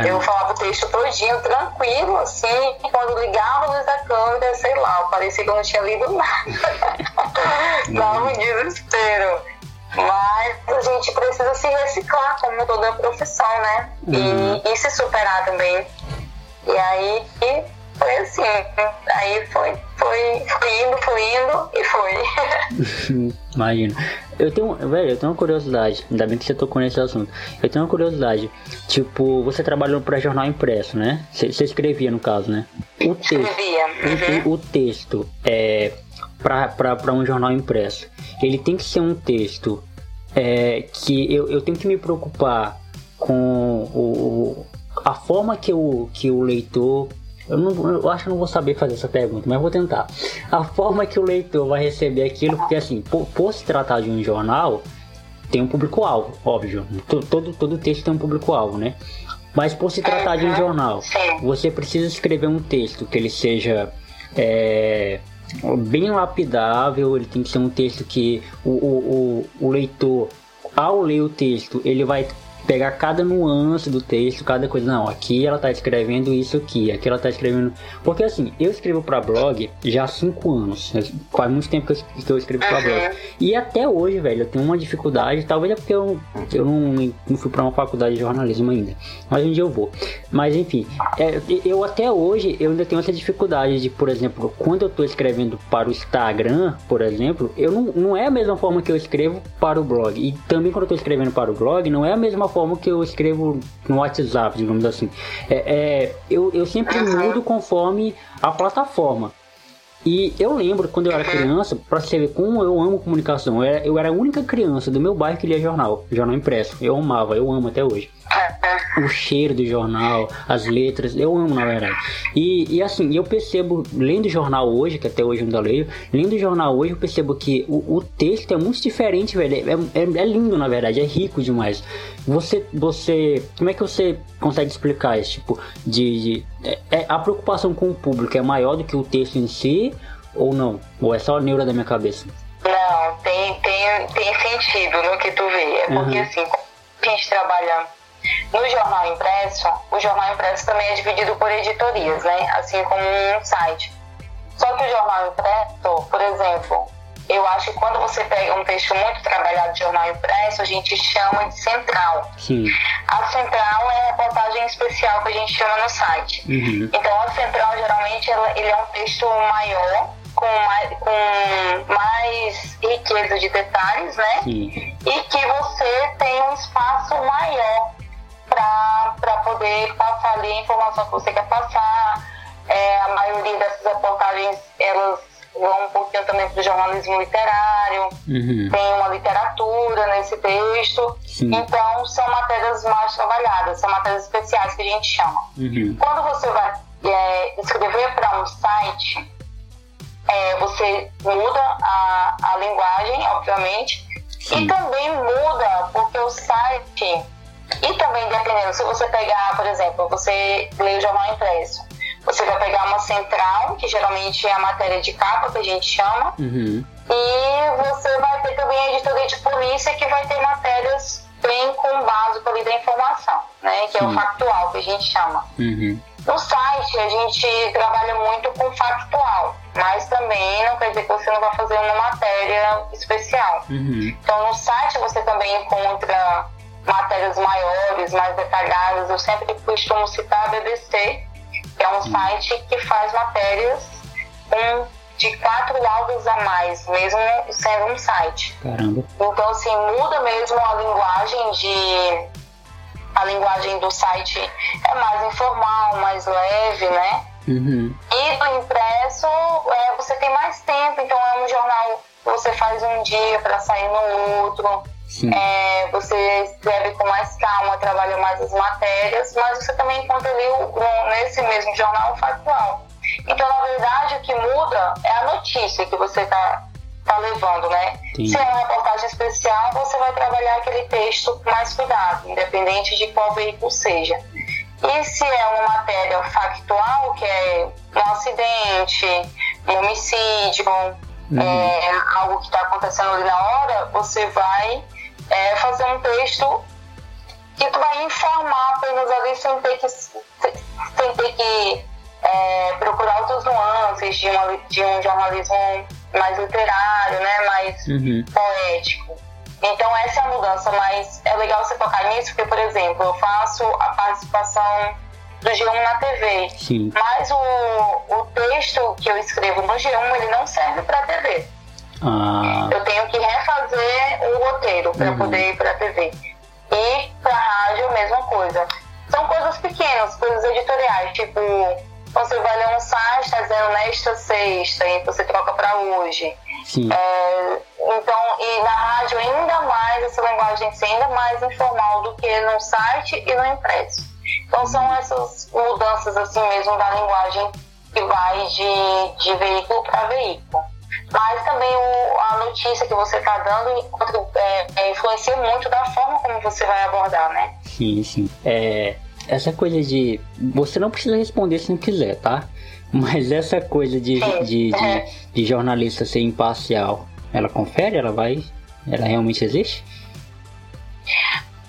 Eu falava o texto todinho, tranquilo, assim, e quando ligava a luz da câmera, sei lá, parecia que eu não tinha lido nada. Dava um desespero. Mas a gente precisa se reciclar, como toda profissão, né? Uhum. E, e, se superar também. E aí foi assim. Aí foi, foi, foi indo, foi indo e foi. Imagina. Eu tenho, velho, eu tenho uma curiosidade, ainda bem que você tocou nesse assunto. Eu tenho uma curiosidade. Tipo, você trabalhou para jornal impresso, né? Você, escrevia no caso, né? O texto. Uhum. O, o, texto é para um jornal impresso. Ele tem que ser um texto é, que eu, eu tenho que me preocupar com o, a forma que o, que o leitor eu, não, eu acho que não vou saber fazer essa pergunta, mas vou tentar. A forma que o leitor vai receber aquilo, porque assim, por, por se tratar de um jornal, tem um público-alvo, óbvio. Todo, todo texto tem um público-alvo, né? Mas por se tratar de um jornal, você precisa escrever um texto que ele seja é, bem lapidável, ele tem que ser um texto que o, o, o, o leitor, ao ler o texto, ele vai pegar cada nuance do texto, cada coisa. Não, aqui ela tá escrevendo isso aqui, aqui ela tá escrevendo. Porque assim, eu escrevo para blog já há 5 anos. Faz muito tempo que eu, escrevo para blog. E até hoje, velho, eu tenho uma dificuldade. Talvez é porque eu, eu não, não fui para uma faculdade de jornalismo ainda. Mas um dia eu vou. Mas enfim, é, eu até hoje eu ainda tenho essa dificuldade de, por exemplo, quando eu tô escrevendo para o Instagram, por exemplo, eu não, não é a mesma forma que eu escrevo para o blog. E também quando eu tô escrevendo para o blog, não é a mesma forma que eu escrevo no WhatsApp, digamos assim. É, é eu, eu sempre mudo conforme a plataforma. E eu lembro quando eu era criança, pra você ver como eu amo comunicação, eu era, eu era a única criança do meu bairro que lia jornal, jornal impresso. Eu amava, eu amo até hoje. O cheiro do jornal, as letras, eu amo na verdade. E, e assim, eu percebo, lendo o jornal hoje, que até hoje eu ainda leio, lendo o jornal hoje eu percebo que o, o texto é muito diferente, velho. É, é, é, lindo na verdade, é rico demais. Você, você, como é que você consegue explicar isso? Tipo, de, de é, é, a preocupação com o público é maior do que o texto em si, ou não? Ou é só a neura da minha cabeça? Não, tem, tem, tem sentido no que tu vê. É porque uhum. assim, a gente trabalha no jornal impresso, o jornal impresso também é dividido por editorias, né? Assim como um site. Só que o jornal impresso, por exemplo, eu acho que quando você pega um texto muito trabalhado de jornal impresso, a gente chama de central. Sim. A central é a reportagem especial que a gente chama no site. Uhum. Então a central geralmente ela, ele é um texto maior, com mais, com mais riqueza de detalhes, né? Sim. E que você tem um espaço maior para poder passar ali a informação que você quer passar. É, a maioria dessas reportagens, elas vão um pouquinho também para o jornalismo literário, uhum. tem uma literatura nesse texto. Sim. Então, são matérias mais trabalhadas, são matérias especiais que a gente chama. Uhum. Quando você vai é, escrever para um site, é, você muda a, a linguagem, obviamente, Sim. e também muda porque o site e também dependendo, se você pegar, por exemplo, você lê o jornal impresso, você vai pegar uma central, que geralmente é a matéria de capa, que a gente chama, uhum. e você vai ter também a editoria de polícia, que vai ter matérias bem com base ali da informação, né? Que é o factual, que a gente chama. Uhum. No site, a gente trabalha muito com factual, mas também não quer dizer que você não vai fazer uma matéria especial. Uhum. Então, no site você também encontra matérias maiores, mais detalhadas. Eu sempre costumo citar a BBC, que é um site que faz matérias com de quatro laudos a mais, mesmo sendo um site. Caramba. Então, assim, muda mesmo a linguagem de. A linguagem do site é mais informal, mais leve, né? Uhum. E do impresso, é, você tem mais tempo, então é um jornal que você faz um dia para sair no outro. É, você escreve com mais calma, trabalha mais as matérias, mas você também encontra ali nesse mesmo jornal o factual. Então, na verdade, o que muda é a notícia que você está tá levando, né? Sim. Se é uma reportagem especial, você vai trabalhar aquele texto com mais cuidado, independente de qual veículo seja. E se é uma matéria factual, que é um acidente, um homicídio, uhum. é, algo que está acontecendo ali na hora, você vai é, fazer um texto que tu vai informar apenas ali sem ter que, sem ter que é, procurar outras nuances de, uma, de um jornalismo mais literário, né, mais uhum. poético. Então essa é a mudança, mas é legal você focar nisso, porque, por exemplo, eu faço a participação do G1 na TV, Sim. mas o, o texto que eu escrevo no G1, ele não serve para TV. Ah. Eu tenho que refazer o roteiro para uhum. poder ir para a TV. E para rádio, a mesma coisa. São coisas pequenas, coisas editoriais, tipo, você vai ler um site, está dizendo nesta sexta, e você troca para hoje. É, então, e na rádio ainda mais, essa linguagem ser ainda mais informal do que no site e no impresso. Então são essas mudanças assim mesmo da linguagem que vai de, de veículo para veículo mas também o, a notícia que você está dando é, é, influencia muito da forma como você vai abordar, né? Sim, sim. É, essa coisa de. Você não precisa responder se não quiser, tá? Mas essa coisa de, de, de, de, de jornalista ser imparcial, ela confere? Ela vai. Ela realmente existe?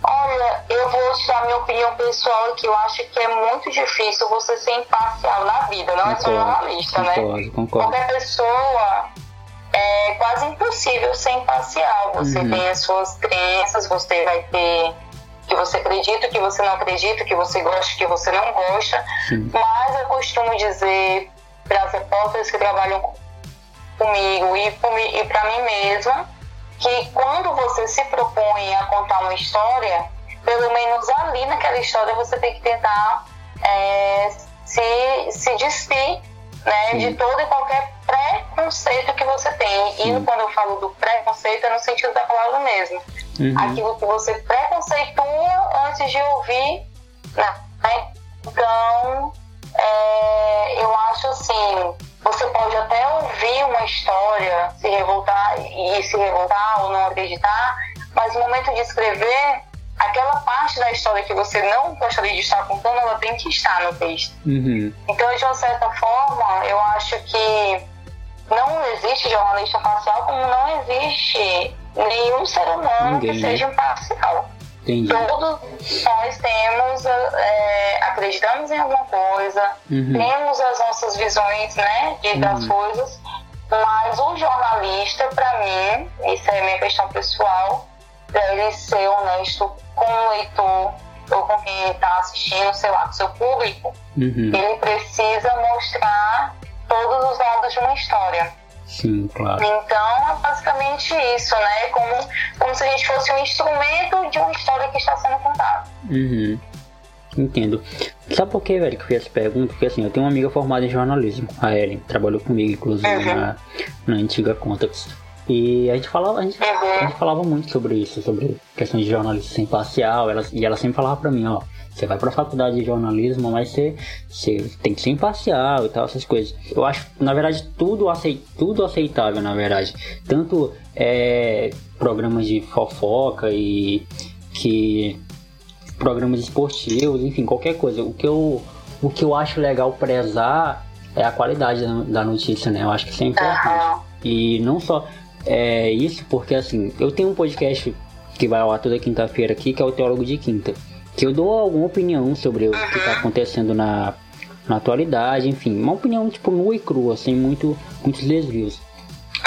Olha, eu vou te dar minha opinião pessoal que eu acho que é muito difícil você ser imparcial na vida, não concordo, é só jornalista, concordo, né? Concordo. Qualquer pessoa é quase impossível ser imparcial. Você uhum. tem as suas crenças, você vai ter que você acredita, que você não acredita, que você gosta, que você não gosta. Sim. Mas eu costumo dizer para as repórteres que trabalham comigo e, e para mim mesma que quando você se propõe a contar uma história, pelo menos ali naquela história você tem que tentar é, se, se despir né, de todo e qualquer preconceito que você tem. Sim. E quando eu falo do preconceito, é no sentido da palavra mesmo. Uhum. Aquilo que você preconceitua antes de ouvir, né? Então, é, eu acho assim, você pode até ouvir uma história, se revoltar e se revoltar ou não acreditar, mas no momento de escrever, aquela parte da história que você não gostaria de estar contando, ela tem que estar no texto. Uhum. Então, de uma certa forma, eu acho que não existe jornalista parcial como não existe nenhum ser humano Ninguém, que seja imparcial. Entendi. Todos nós temos, é, acreditamos em alguma coisa, uhum. temos as nossas visões né, de, uhum. das coisas, mas o jornalista, para mim, isso é minha questão pessoal, deve ser honesto com o leitor ou com quem está assistindo, sei lá, com o seu público. Uhum. Ele precisa mostrar todos os lados de uma história. Sim, claro. Então, é basicamente isso, né? Como, como se a gente fosse um instrumento de uma história que está sendo contada. Uhum. Entendo. Sabe por que, velho, que eu fiz essa pergunta? Porque assim, eu tenho uma amiga formada em jornalismo, a Ellen, trabalhou comigo, inclusive, uhum. na, na antiga Context. E a gente falava, a gente, uhum. a gente, falava muito sobre isso, sobre questão de jornalismo sem imparcial, ela, e ela sempre falava pra mim, ó, você vai pra faculdade de jornalismo, mas você, você tem que ser imparcial e tal, essas coisas. Eu acho, na verdade, tudo, aceit, tudo aceitável, na verdade. Tanto é, programas de fofoca e que programas esportivos, enfim, qualquer coisa. O que eu, o que eu acho legal prezar é a qualidade da, da notícia, né? Eu acho que isso é importante. E não só é, isso, porque assim, eu tenho um podcast que vai ao ar toda quinta-feira aqui, que é o Teólogo de Quinta que eu dou alguma opinião sobre o que está acontecendo na, na atualidade, enfim, uma opinião tipo nua e crua, sem muito, muitos desvios.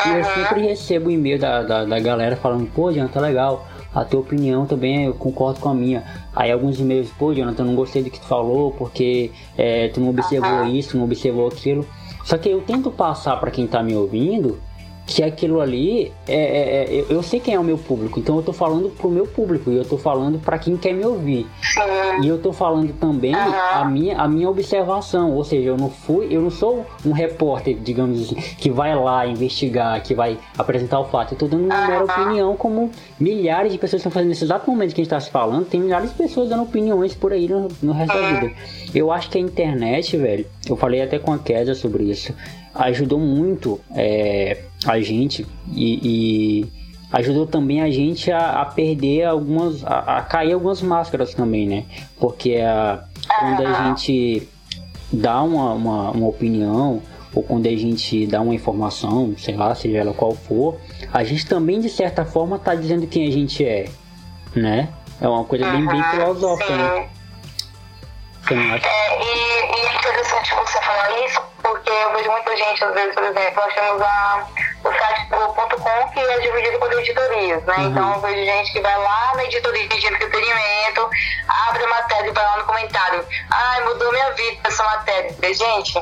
E eu sempre recebo e-mail da, da, da, galera falando, pô, Jonathan, legal, a tua opinião também eu concordo com a minha. Aí alguns e-mails, pô, Jonathan, não gostei do que tu falou, porque é, tu não observou isso, não observou aquilo. Só que eu tento passar para quem tá me ouvindo que aquilo ali é, é, é, eu sei quem é o meu público, então eu tô falando pro meu público e eu tô falando para quem quer me ouvir. E eu tô falando também uhum. a, minha, a minha observação, ou seja, eu não fui, eu não sou um repórter, digamos assim, que vai lá investigar, que vai apresentar o fato. Eu tô dando uma mera opinião, como milhares de pessoas estão fazendo nesse exato momento que a gente tá se falando, tem milhares de pessoas dando opiniões por aí no, no resto da vida. Eu acho que a internet, velho, eu falei até com a Kézia sobre isso ajudou muito é, a gente e, e, ajudou também a gente a, a perder algumas, a, a, cair algumas máscaras também, né? Porque a, quando a gente dá uma, uma, uma opinião ou quando a gente dá uma informação, sei lá, seja ela qual for, a gente também de certa forma está dizendo quem a gente é, né? É uma coisa bem, bem filosófica, né? Você não acha? É, e, e é interessante você falar isso, porque eu vejo muita gente, às vezes, por exemplo, nós temos a, o site que é dividido por editorias, né? Uhum. Então eu vejo gente que vai lá na editoria de entretenimento, abre a matéria e vai lá no comentário. Ai, mudou minha vida essa matéria. Gente,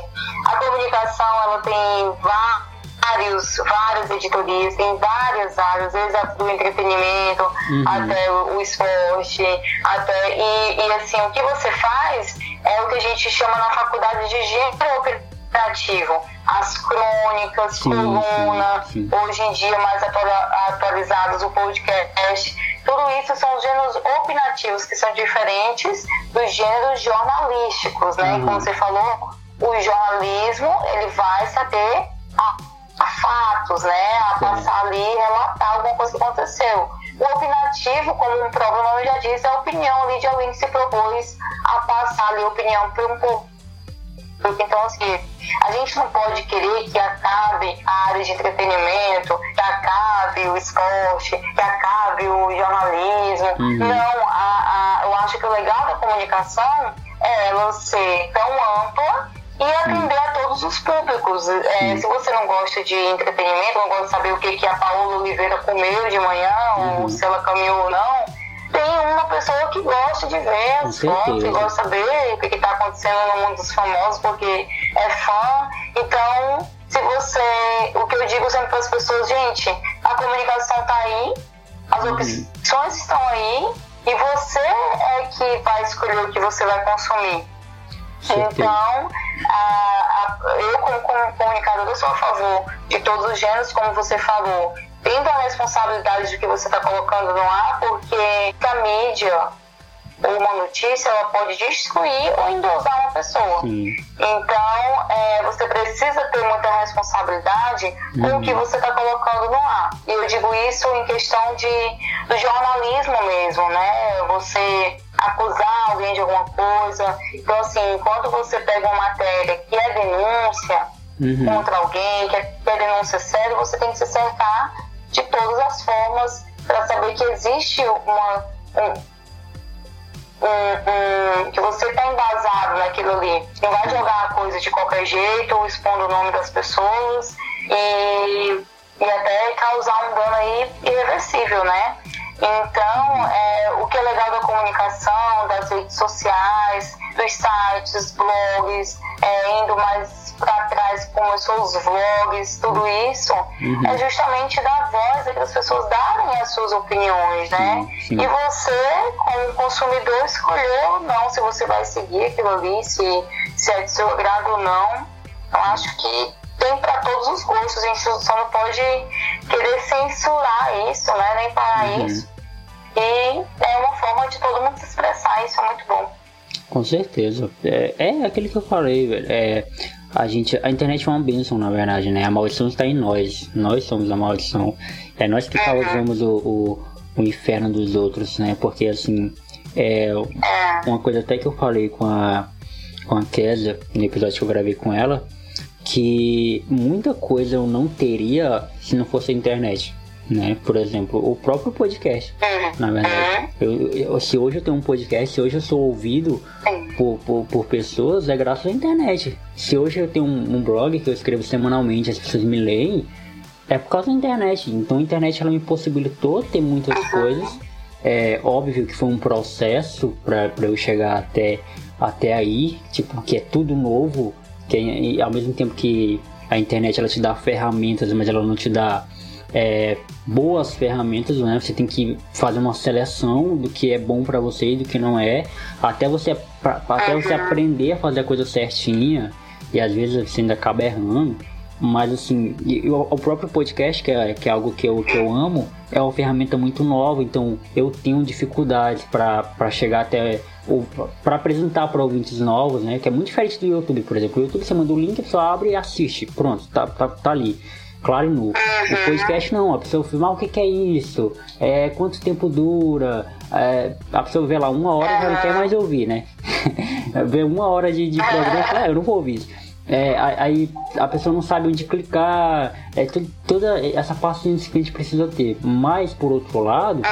a comunicação, ela tem vários, várias editorias, tem várias áreas, desde do entretenimento uhum. até o, o, esporte, até e, e assim, o que você faz é o que a gente chama na faculdade de gênero As crônicas, sim, coluna, sim, sim. hoje em dia mais atualizados, o podcast. Tudo isso são os gêneros opinativos, que são diferentes dos gêneros jornalísticos, né? Uhum. Como você falou, o jornalismo, ele vai saber a, a fatos, né? A passar ali e relatar alguma coisa que aconteceu. O opinativo, como um problema já disse, é a opinião ali de alguém que se propôs a passar ali a opinião para um povo então, assim, a gente não pode querer que acabe a área de entretenimento, que acabe o esporte, que acabe o jornalismo. Uhum. Não, a, a, eu acho que o legal da comunicação é ela ser tão ampla e atender a todos os públicos. É, se você não gosta de entretenimento, não gosta de saber o que, que a Paola Oliveira comeu de manhã, uhum. ou se ela caminhou ou não, tem uma pessoa que gosta de ver as fotos, que gosta de saber o que está acontecendo no mundo dos famosos, porque é fã. Então, se você. O que eu digo sempre para as pessoas, gente, a comunicação está aí, as uhum. opções estão aí, e você é que vai escolher o que você vai consumir. Então, a, a, eu, como, como comunicadora, sou a favor de todos os gêneros, como você falou. Tendo a responsabilidade de que você está colocando no ar, porque a mídia ou uma notícia ela pode destruir ou endosar uma pessoa. Sim. Então, é, você precisa ter muita responsabilidade uhum. com o que uhum. você está colocando no ar. E eu digo isso em questão de, do jornalismo mesmo, né? Você acusar alguém de alguma coisa. Então, assim, quando você pega uma matéria que é denúncia uhum. contra alguém, que é, que é denúncia séria, você tem que se cercar de todas as formas para saber que existe uma, um, um, um, que você está embasado naquilo ali. Não vai jogar a coisa de qualquer jeito ou expondo o nome das pessoas e, e até causar um dano aí irreversível, né? Então, é, o que é legal da comunicação, das redes sociais, dos sites, blogs, é, indo mais para trás, começou os vlogs, tudo isso, uhum. é justamente dar voz para as pessoas darem as suas opiniões, né? Sim, sim. E você, como consumidor, escolher ou não se você vai seguir aquilo ali, se, se é de seu agrado ou não. Eu acho que tem para todos os gostos, a gente só não pode querer censurar isso, né? Nem parar uhum. isso. E é uma forma de todo mundo se expressar, isso é muito bom. Com certeza. É, é aquele que eu falei, velho. É, a gente, a internet é uma bênção, na verdade, né? A maldição está em nós. Nós somos a maldição. É nós que causamos o, o, o inferno dos outros, né? Porque, assim, é, é uma coisa até que eu falei com a, com a Kézia, no episódio que eu gravei com ela, que muita coisa eu não teria se não fosse a internet né? Por exemplo, o próprio podcast, uhum. na verdade. Eu, eu, se hoje eu tenho um podcast, se hoje eu sou ouvido por, por, por pessoas, é graças à internet. Se hoje eu tenho um, um, blog que eu escrevo semanalmente, as pessoas me leem, é por causa da internet. Então a internet ela me possibilitou ter muitas uhum. coisas. É óbvio que foi um processo para eu chegar até, até aí, tipo, que é tudo novo, que é, ao mesmo tempo que a internet ela te dá ferramentas, mas ela não te dá é, boas ferramentas, né? Você tem que fazer uma seleção do que é bom para você e do que não é, até você pra, até você aprender a fazer a coisa certinha e às vezes você ainda acaba errando. Mas assim, o próprio podcast, que é, que é algo que eu, que eu amo, é uma ferramenta muito nova, então eu tenho dificuldades para chegar até para apresentar para ouvintes novos, né? Que é muito diferente do YouTube, por exemplo. O YouTube você manda o link, pessoa abre e assiste, pronto, tá, tá, tá ali claro e nu. O podcast não, a pessoa filmar o que, que é isso, é, quanto tempo dura, é, a pessoa vê lá uma hora e já não quer mais ouvir, né? vê uma hora de, de programa e fala, ah, eu não vou ouvir isso. É, aí a pessoa não sabe onde clicar, é toda essa paciência que a gente precisa ter. Mas por outro lado,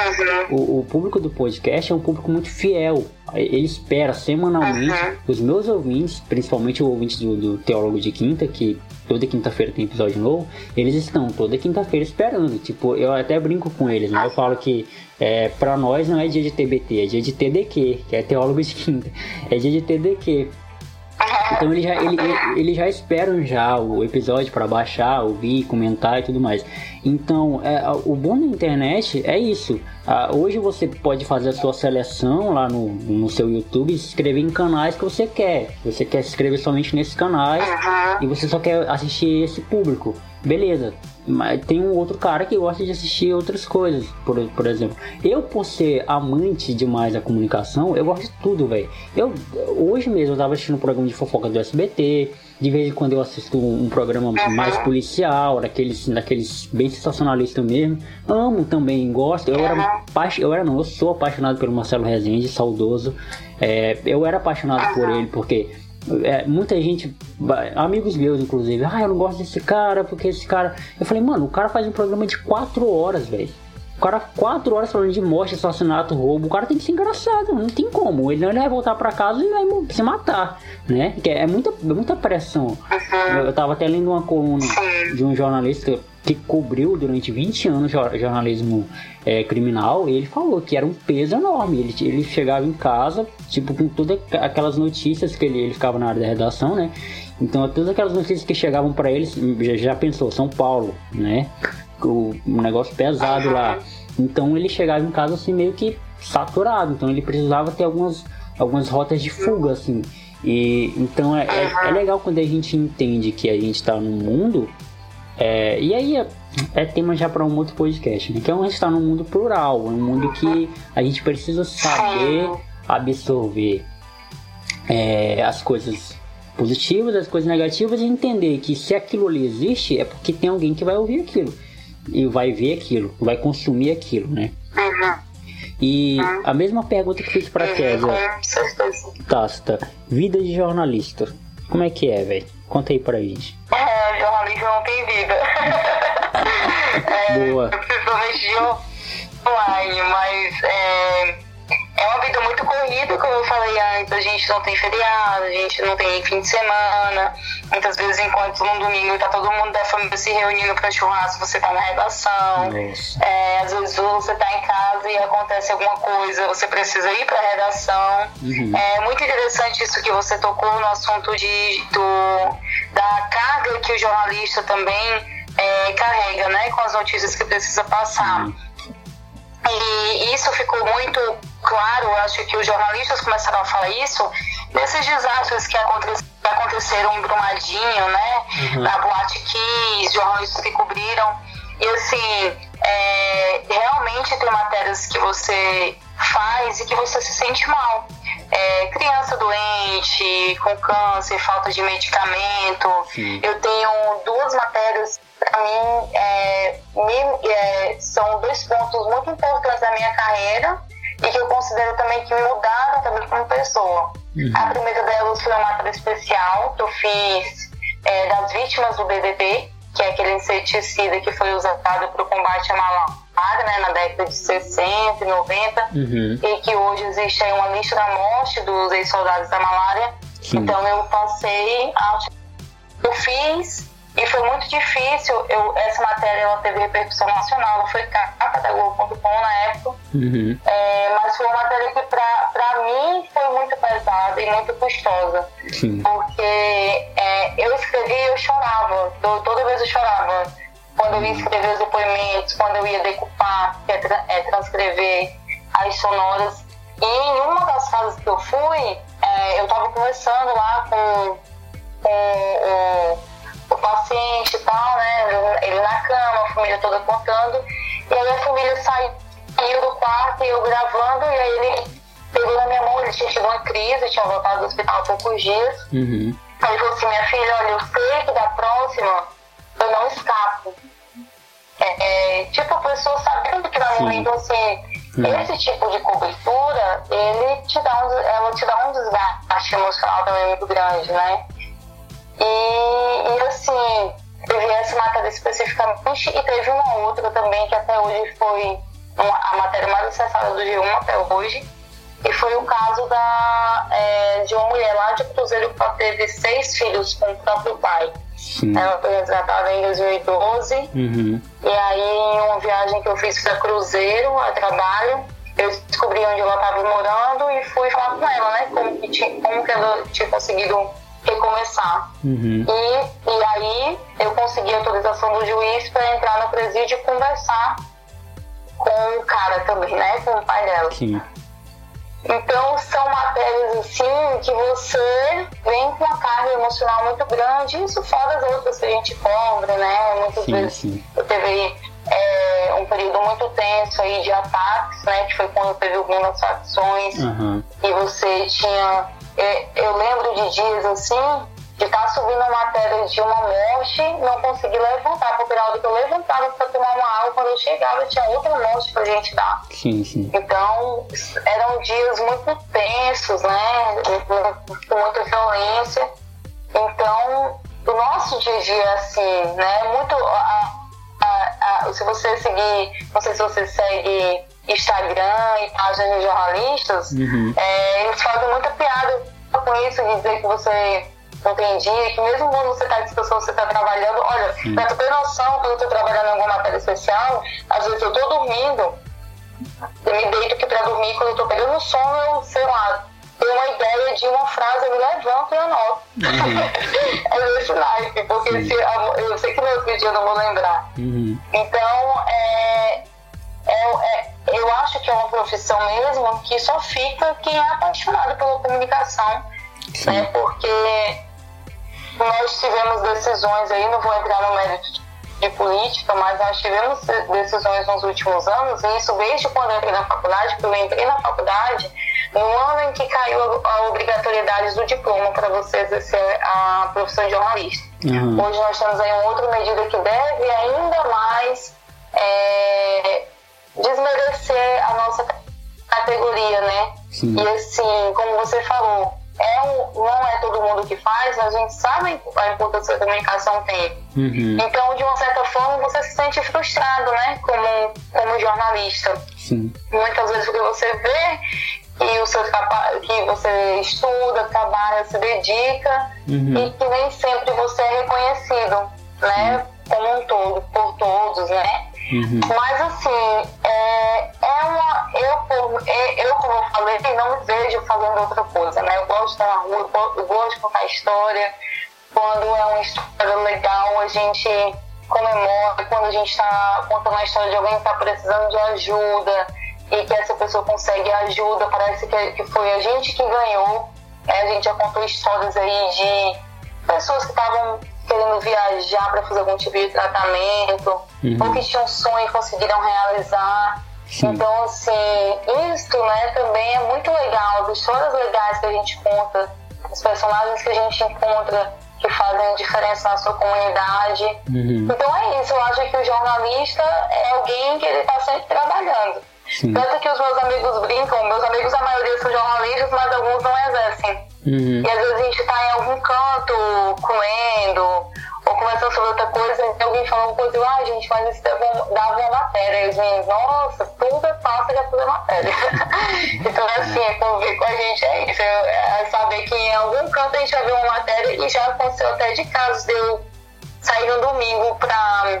uhum. o, o, público do podcast é um público muito fiel. Ele espera semanalmente uhum. os meus ouvintes, principalmente o ouvinte do, do Teólogo de Quinta, que toda quinta-feira tem episódio novo, eles estão toda quinta-feira esperando. Tipo, eu até brinco com eles, né? Eu falo que é, pra nós não é dia de TBT, é dia de TDQ, que é teólogo de quinta. É dia de TDQ. Então eles já, ele, ele já esperam já o episódio para baixar, ouvir, comentar e tudo mais. Então, é, o bom da internet é isso. Ah, hoje você pode fazer a sua seleção lá no, no seu YouTube e se inscrever em canais que você quer. Você quer se inscrever somente nesses canais e você só quer assistir esse público. Beleza, mas tem um outro cara que gosta de assistir outras coisas, por, por exemplo. Eu, por ser amante demais da comunicação, eu gosto de tudo, velho. Eu, hoje mesmo eu tava assistindo um programa de fofoca do SBT, de vez em quando eu assisto um, programa mais policial, daqueles, daqueles bem sensacionalistas mesmo. Amo também, gosto. Eu era, eu era não, eu sou apaixonado pelo Marcelo Rezende, saudoso. É, eu era apaixonado por ele porque é, muita gente, amigos meus inclusive, ah, eu não gosto desse cara porque esse cara. Eu falei, mano, o cara faz um programa de 4 horas, velho. O cara, 4 horas falando de morte, assassinato, roubo, o cara tem que ser engraçado, não tem como. Ele não vai voltar para casa e vai se matar, né? Que é muita, muita pressão. Eu tava até lendo uma coluna de um jornalista que cobriu durante 20 anos jornalismo é, criminal, ele falou que era um peso enorme. Ele, ele chegava em casa, tipo, com todas aquelas notícias que ele, ele ficava na área da redação, né? Então, todas aquelas notícias que chegavam para ele, já, já, pensou, São Paulo, né? Um negócio pesado lá. Então, ele chegava em casa assim, meio que saturado. Então, ele precisava ter algumas, algumas rotas de fuga, assim. E então é, é, é legal quando a gente entende que a gente está num mundo. É, e aí é, é tema já para um outro podcast, né? Que é um está num mundo plural, um mundo que a gente precisa saber absorver é, as coisas positivas, as coisas negativas e entender que se aquilo ali existe é porque tem alguém que vai ouvir aquilo e vai ver aquilo, vai consumir aquilo, né? Uhum. E uhum. a mesma pergunta que fiz para uhum, Kézia. Tasta, vida de jornalista. Como é que é, velho? Conta aí pra gente. É, jornalismo não tem vida. é, Boa. Principalmente online, mas é, é uma vida muito corrida, como eu falei antes. A gente não tem feriado, a gente não tem fim de semana. Muitas vezes, enquanto no domingo tá todo mundo da família se reunindo para churrasco, você tá na redação. É, às vezes você tá em casa e acontece alguma coisa, você precisa ir para a redação. Uhum. É muito interessante isso que você tocou no assunto de, do, da carga que o jornalista também é, carrega, né, com as notícias que precisa passar. Uhum. E isso ficou muito claro, acho que os jornalistas começaram a falar isso, desses desastres que aconteceram em Brumadinho, né? Uhum. Na Boate Kiss, jornalistas que cobriram. E assim, é, realmente tem matérias que você faz e que você se sente mal. É, criança doente, com câncer, falta de medicamento. Sim. Eu tenho duas matérias para mim, é, me, é, são dois pontos muito importantes da minha carreira e que eu considero também que me mudaram também como pessoa. Uhum. A primeira delas foi uma matéria especial que eu fiz é, das vítimas do BBB, que é aquele inseticida que foi usado para o combate à malária né, na década de 60 e 90, uhum. e que hoje existe aí uma lista da morte dos ex-soldados da malária. Sim. Então eu passei, acho eu fiz e foi muito difícil. Eu, essa matéria ela teve repercussão nacional, não foi capa da Globo.com na época. Uhum. É, mas foi uma matéria que, para mim, foi muito pesada e muito custosa. Sim. Porque é, eu escrevi e eu chorava. Eu, toda vez eu chorava. Quando eu ia escrever os depoimentos, quando eu ia decupar, que é, tra é transcrever as sonoras. E em uma das fases que eu fui, é, eu estava conversando lá com, com o paciente e tal, né? Ele na cama, a família toda contando. E aí a família saiu do quarto e eu gravando, e aí ele pegou na minha mão, ele tinha tido uma crise, tinha voltado do hospital há poucos dias. Uhum. Aí ele falou assim, minha filha, olha, eu sei que da próxima eu não escapo. É, é, tipo, a pessoa sabendo que vai morrer, então assim, uhum. esse tipo de cobertura, ele te dá um, ela te dá um desgaste emocional também muito grande, né? E, e assim, teve essa matéria especificamente e teve uma outra também que até hoje foi uma, a matéria mais acessada do G1 até hoje. E foi o caso da, é, de uma mulher lá de Cruzeiro que teve seis filhos com o próprio pai. Sim. Ela foi resgatada em 2012. Uhum. E aí, em uma viagem que eu fiz para Cruzeiro, a trabalho, eu descobri onde ela estava morando e fui falar com ela, né? Como que, tinha, como que ela tinha conseguido recomeçar. Uhum. E, e aí eu consegui a autorização do juiz para entrar no presídio e conversar com o cara também, né? Com o pai dela. Sim. Então são matérias assim que você vem com uma carga emocional muito grande, isso fora as outras que a gente cobra, né? Muitas sim, vezes sim. eu teve é, um período muito tenso aí de ataques, né? Que foi quando teve algumas facções uhum. e você tinha eu lembro de dias assim, de estar tá subindo a matéria de uma morte, não consegui levantar, porque na hora que eu levantava para tomar uma água, quando eu chegava tinha outra morte pra gente dar. Sim, sim. Então, eram dias muito tensos, né? Com muita violência. Então, o nosso dia a dia é assim, né? Muito. A, a, a, se você seguir, não sei se você segue Instagram e páginas de jornalistas, uhum. é, eles fazem muita piada com isso, de dizer que você não tem dia, que mesmo quando você está em situação, você está trabalhando, olha, uhum. pra tu ter noção, quando eu estou trabalhando em alguma matéria especial, às vezes eu estou dormindo, eu me deito aqui para dormir, quando eu estou pegando sono, eu, sei lá, tenho uma ideia de uma frase, eu me levanto e anoto. Uhum. é nesse naipe, porque se, eu sei que no outro dia eu não vou lembrar. Uhum. Então, é, é, é, eu acho que é uma profissão mesmo que só fica quem é apaixonado pela comunicação né? Porque nós tivemos decisões aí, não vou entrar no mérito de política, mas nós tivemos decisões nos últimos anos, e isso desde quando eu entrei na faculdade, porque eu entrei na faculdade no ano em que caiu a obrigatoriedade do diploma para você exercer a profissão de jornalista. Uhum. Hoje nós temos aí uma outra medida que deve ainda mais é, desmerecer a nossa categoria, né? Sim. E assim, como você falou, é um, não é todo mundo que faz, mas a gente sabe a importância que a comunicação tem. Uhum. Então, de uma certa forma, você se sente frustrado, né? Como, como jornalista. Sim. Muitas vezes porque você vê que, o seu, que você estuda, trabalha, se dedica uhum. e que nem sempre você é reconhecido, né? Como um todo, por todos, né? Uhum. Mas assim, é, é uma. Eu, é, eu, como eu falei, não vejo fazendo outra coisa, né? Eu gosto de estar na rua, eu gosto de contar história. Quando é uma história legal, a gente comemora. Quando a gente está contando a história de alguém que está precisando de ajuda e que essa pessoa consegue ajuda, parece que, que foi a gente que ganhou. É, a gente já contou histórias aí de pessoas que estavam querendo viajar para fazer algum tipo de tratamento, uhum. ou que tinham um sonho e conseguiram realizar. Sim. Então, assim, isso né, também é muito legal, as histórias legais que a gente conta, os personagens que a gente encontra que fazem diferença na sua comunidade. Uhum. Então é isso, eu acho que o jornalista é alguém que ele está sempre trabalhando. Sim. Tanto que os meus amigos brincam, meus amigos, a maioria são jornalistas, mas alguns não exercem. Uhum. E às vezes a gente está em algum canto comendo ou conversando sobre outra coisa e alguém fala uma coisa, ah, gente, mas isso dava uma matéria. E os meninos, nossa, tudo é fácil de fazer matéria. então, assim, é conviver com a gente é isso. É saber que em algum canto a gente ver uma matéria e já aconteceu até de casos de eu sair no domingo pra,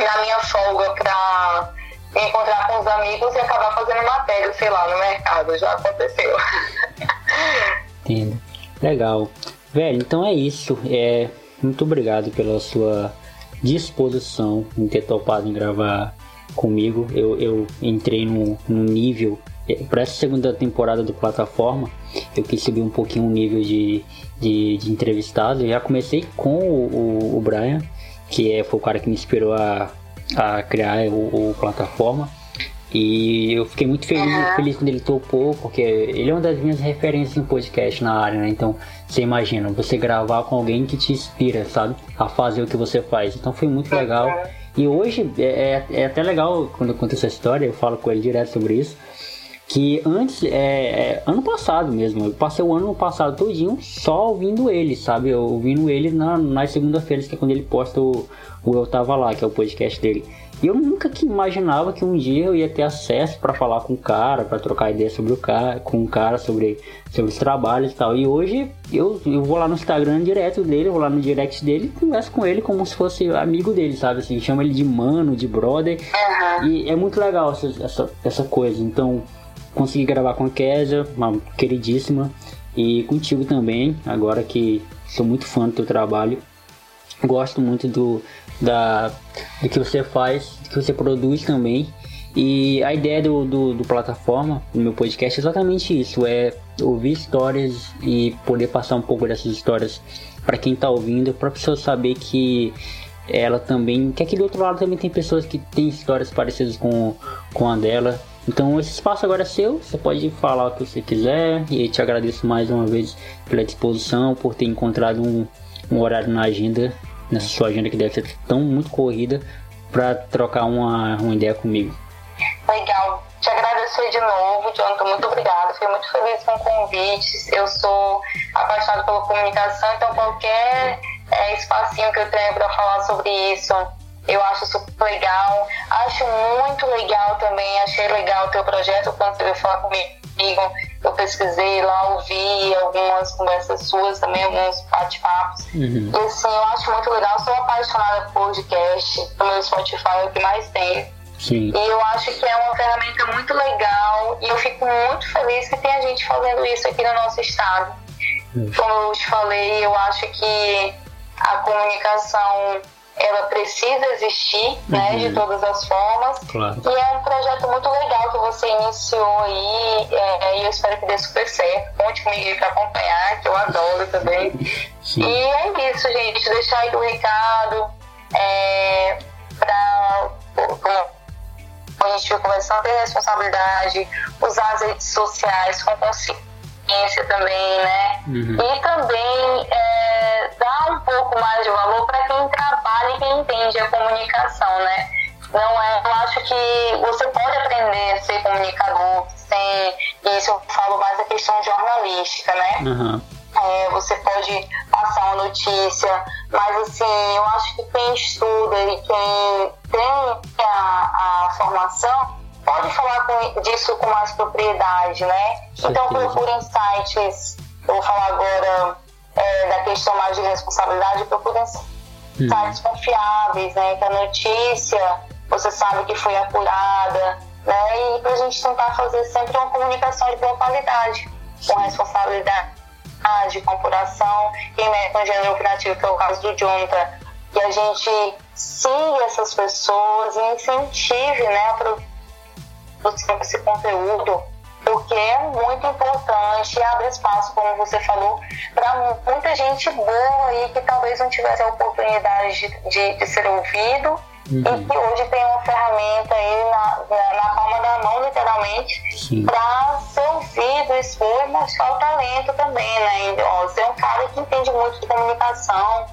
na minha folga pra encontrar com os amigos e acabar fazendo matéria, sei lá, no mercado. Já aconteceu. Entendo. Legal. Velho, então é isso. É, muito obrigado pela sua disposição em ter topado em gravar comigo. Eu, eu entrei no, no nível. É, Para essa segunda temporada do plataforma, eu quis subir um pouquinho o nível de, de, de entrevistado. Eu já comecei com o, o, o Brian, que é, foi o cara que me inspirou a, a criar o, o plataforma. E eu fiquei muito feliz, uhum. feliz quando ele topou, porque ele é uma das minhas referências no podcast na área, né? Então, você imagina, você gravar com alguém que te inspira, sabe? A fazer o que você faz. Então foi muito legal. E hoje é, é, é até legal quando eu conto essa história, eu falo com ele direto sobre isso. Que antes, é, é, ano passado mesmo, eu passei o ano passado todinho só ouvindo ele, sabe? Eu ouvindo ele na, nas segunda-feiras, que é quando ele posta o, o Eu Tava Lá, que é o podcast dele. E eu nunca que imaginava que um dia eu ia ter acesso para falar com o cara, para trocar ideia sobre o cara, com o cara sobre, sobre os trabalhos e tal. E hoje eu, eu vou lá no Instagram direto dele, vou lá no direct dele e converso com ele como se fosse amigo dele, sabe? Assim, chama ele de mano, de brother. Uhum. E é muito legal essa, essa, essa coisa. Então, consegui gravar com a Kézia, uma queridíssima, e contigo também, agora que sou muito fã do teu trabalho. Gosto muito do, da, do que você faz, do que você produz também. E a ideia do, do, do, plataforma, do meu podcast, é exatamente isso: é ouvir histórias e poder passar um pouco dessas histórias para quem está ouvindo, para a pessoa saber que ela também, que aqui do outro lado também tem pessoas que têm histórias parecidas com, com a dela. Então esse espaço agora é seu, você pode falar o que você quiser e te agradeço mais uma vez pela disposição, por ter encontrado um, um horário na agenda nessa sua agenda que deve ser tão muito corrida para trocar uma, uma ideia comigo. Legal. Te agradecer de novo, Jonathan. Muito obrigada. Fiquei muito feliz com o convite. Eu sou apaixonada pela comunicação, então qualquer é, espacinho que eu tenha para falar sobre isso, eu acho super legal. Acho muito legal também. Achei legal o teu projeto quando você veio falar comigo eu pesquisei lá, ouvi algumas conversas suas também, alguns bate-papos. Uhum. E assim, eu acho muito legal, sou apaixonada por podcast, o meu Spotify é o que mais tem. Sim. E eu acho que é uma ferramenta muito legal e eu fico muito feliz que tem gente fazendo isso aqui no nosso estado. Uhum. Como eu te falei, eu acho que a comunicação ela precisa existir, uhum. né, de uhum. todas as formas. Claro. E é um projeto muito legal que você iniciou aí, é, e eu espero que dê super certo. Conte comigo para acompanhar, que eu também. Sim. E é isso, gente. Deixar aí o recado é, para a gente conversando, ter responsabilidade, usar as redes sociais com consciência também, né? Uhum. E também é, dar um pouco mais de valor para quem trabalha e quem entende a comunicação, né? Não é, eu acho que você pode aprender a ser comunicador sem, isso eu falo mais da questão jornalística, né? Uhum. É, você pode passar uma notícia, mas assim, eu acho que quem estuda e quem tem a, a formação pode falar com, disso com mais propriedade, né? Então procurem sites, eu vou falar agora é, da questão mais de responsabilidade, procurem hum. sites confiáveis, né? Que a notícia você sabe que foi apurada, né? E para a gente tentar fazer sempre uma comunicação de boa qualidade, com responsabilidade, com apuração, e né, com gênero operativo, que é o caso do Jonathan, que a gente siga essas pessoas e incentive né, a produção desse conteúdo, porque é muito importante e abre espaço, como você falou, para muita gente boa aí que talvez não tivesse a oportunidade de, de, de ser ouvido Uhum. E que hoje tem uma ferramenta aí na, na, na palma da mão, literalmente, para ser ouvido, expor e mostrar o talento também, né? Ó, você é um cara que entende muito de comunicação,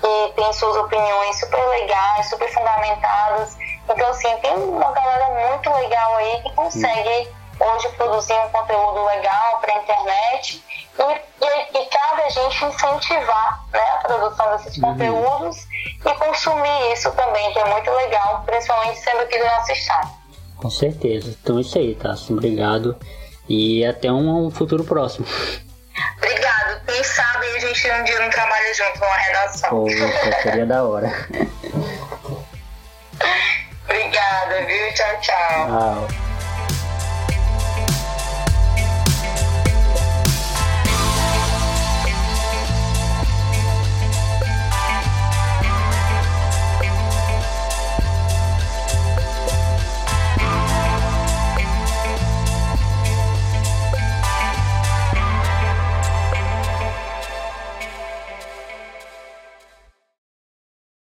que tem suas opiniões super legais, super fundamentadas. Então, assim, tem uma galera muito legal aí que consegue hoje produzir um conteúdo legal para a internet e, e, e, cabe a gente incentivar né, a produção desses uhum. conteúdos e consumir isso também, que é muito legal, principalmente sendo aqui do nosso estado. Com certeza. Então é isso aí, tá? Obrigado e até um futuro próximo. Obrigado. Quem sabe a gente um dia não trabalha junto com a redação. Pô, seria da hora. Obrigada, viu? Tchau, tchau. Tchau.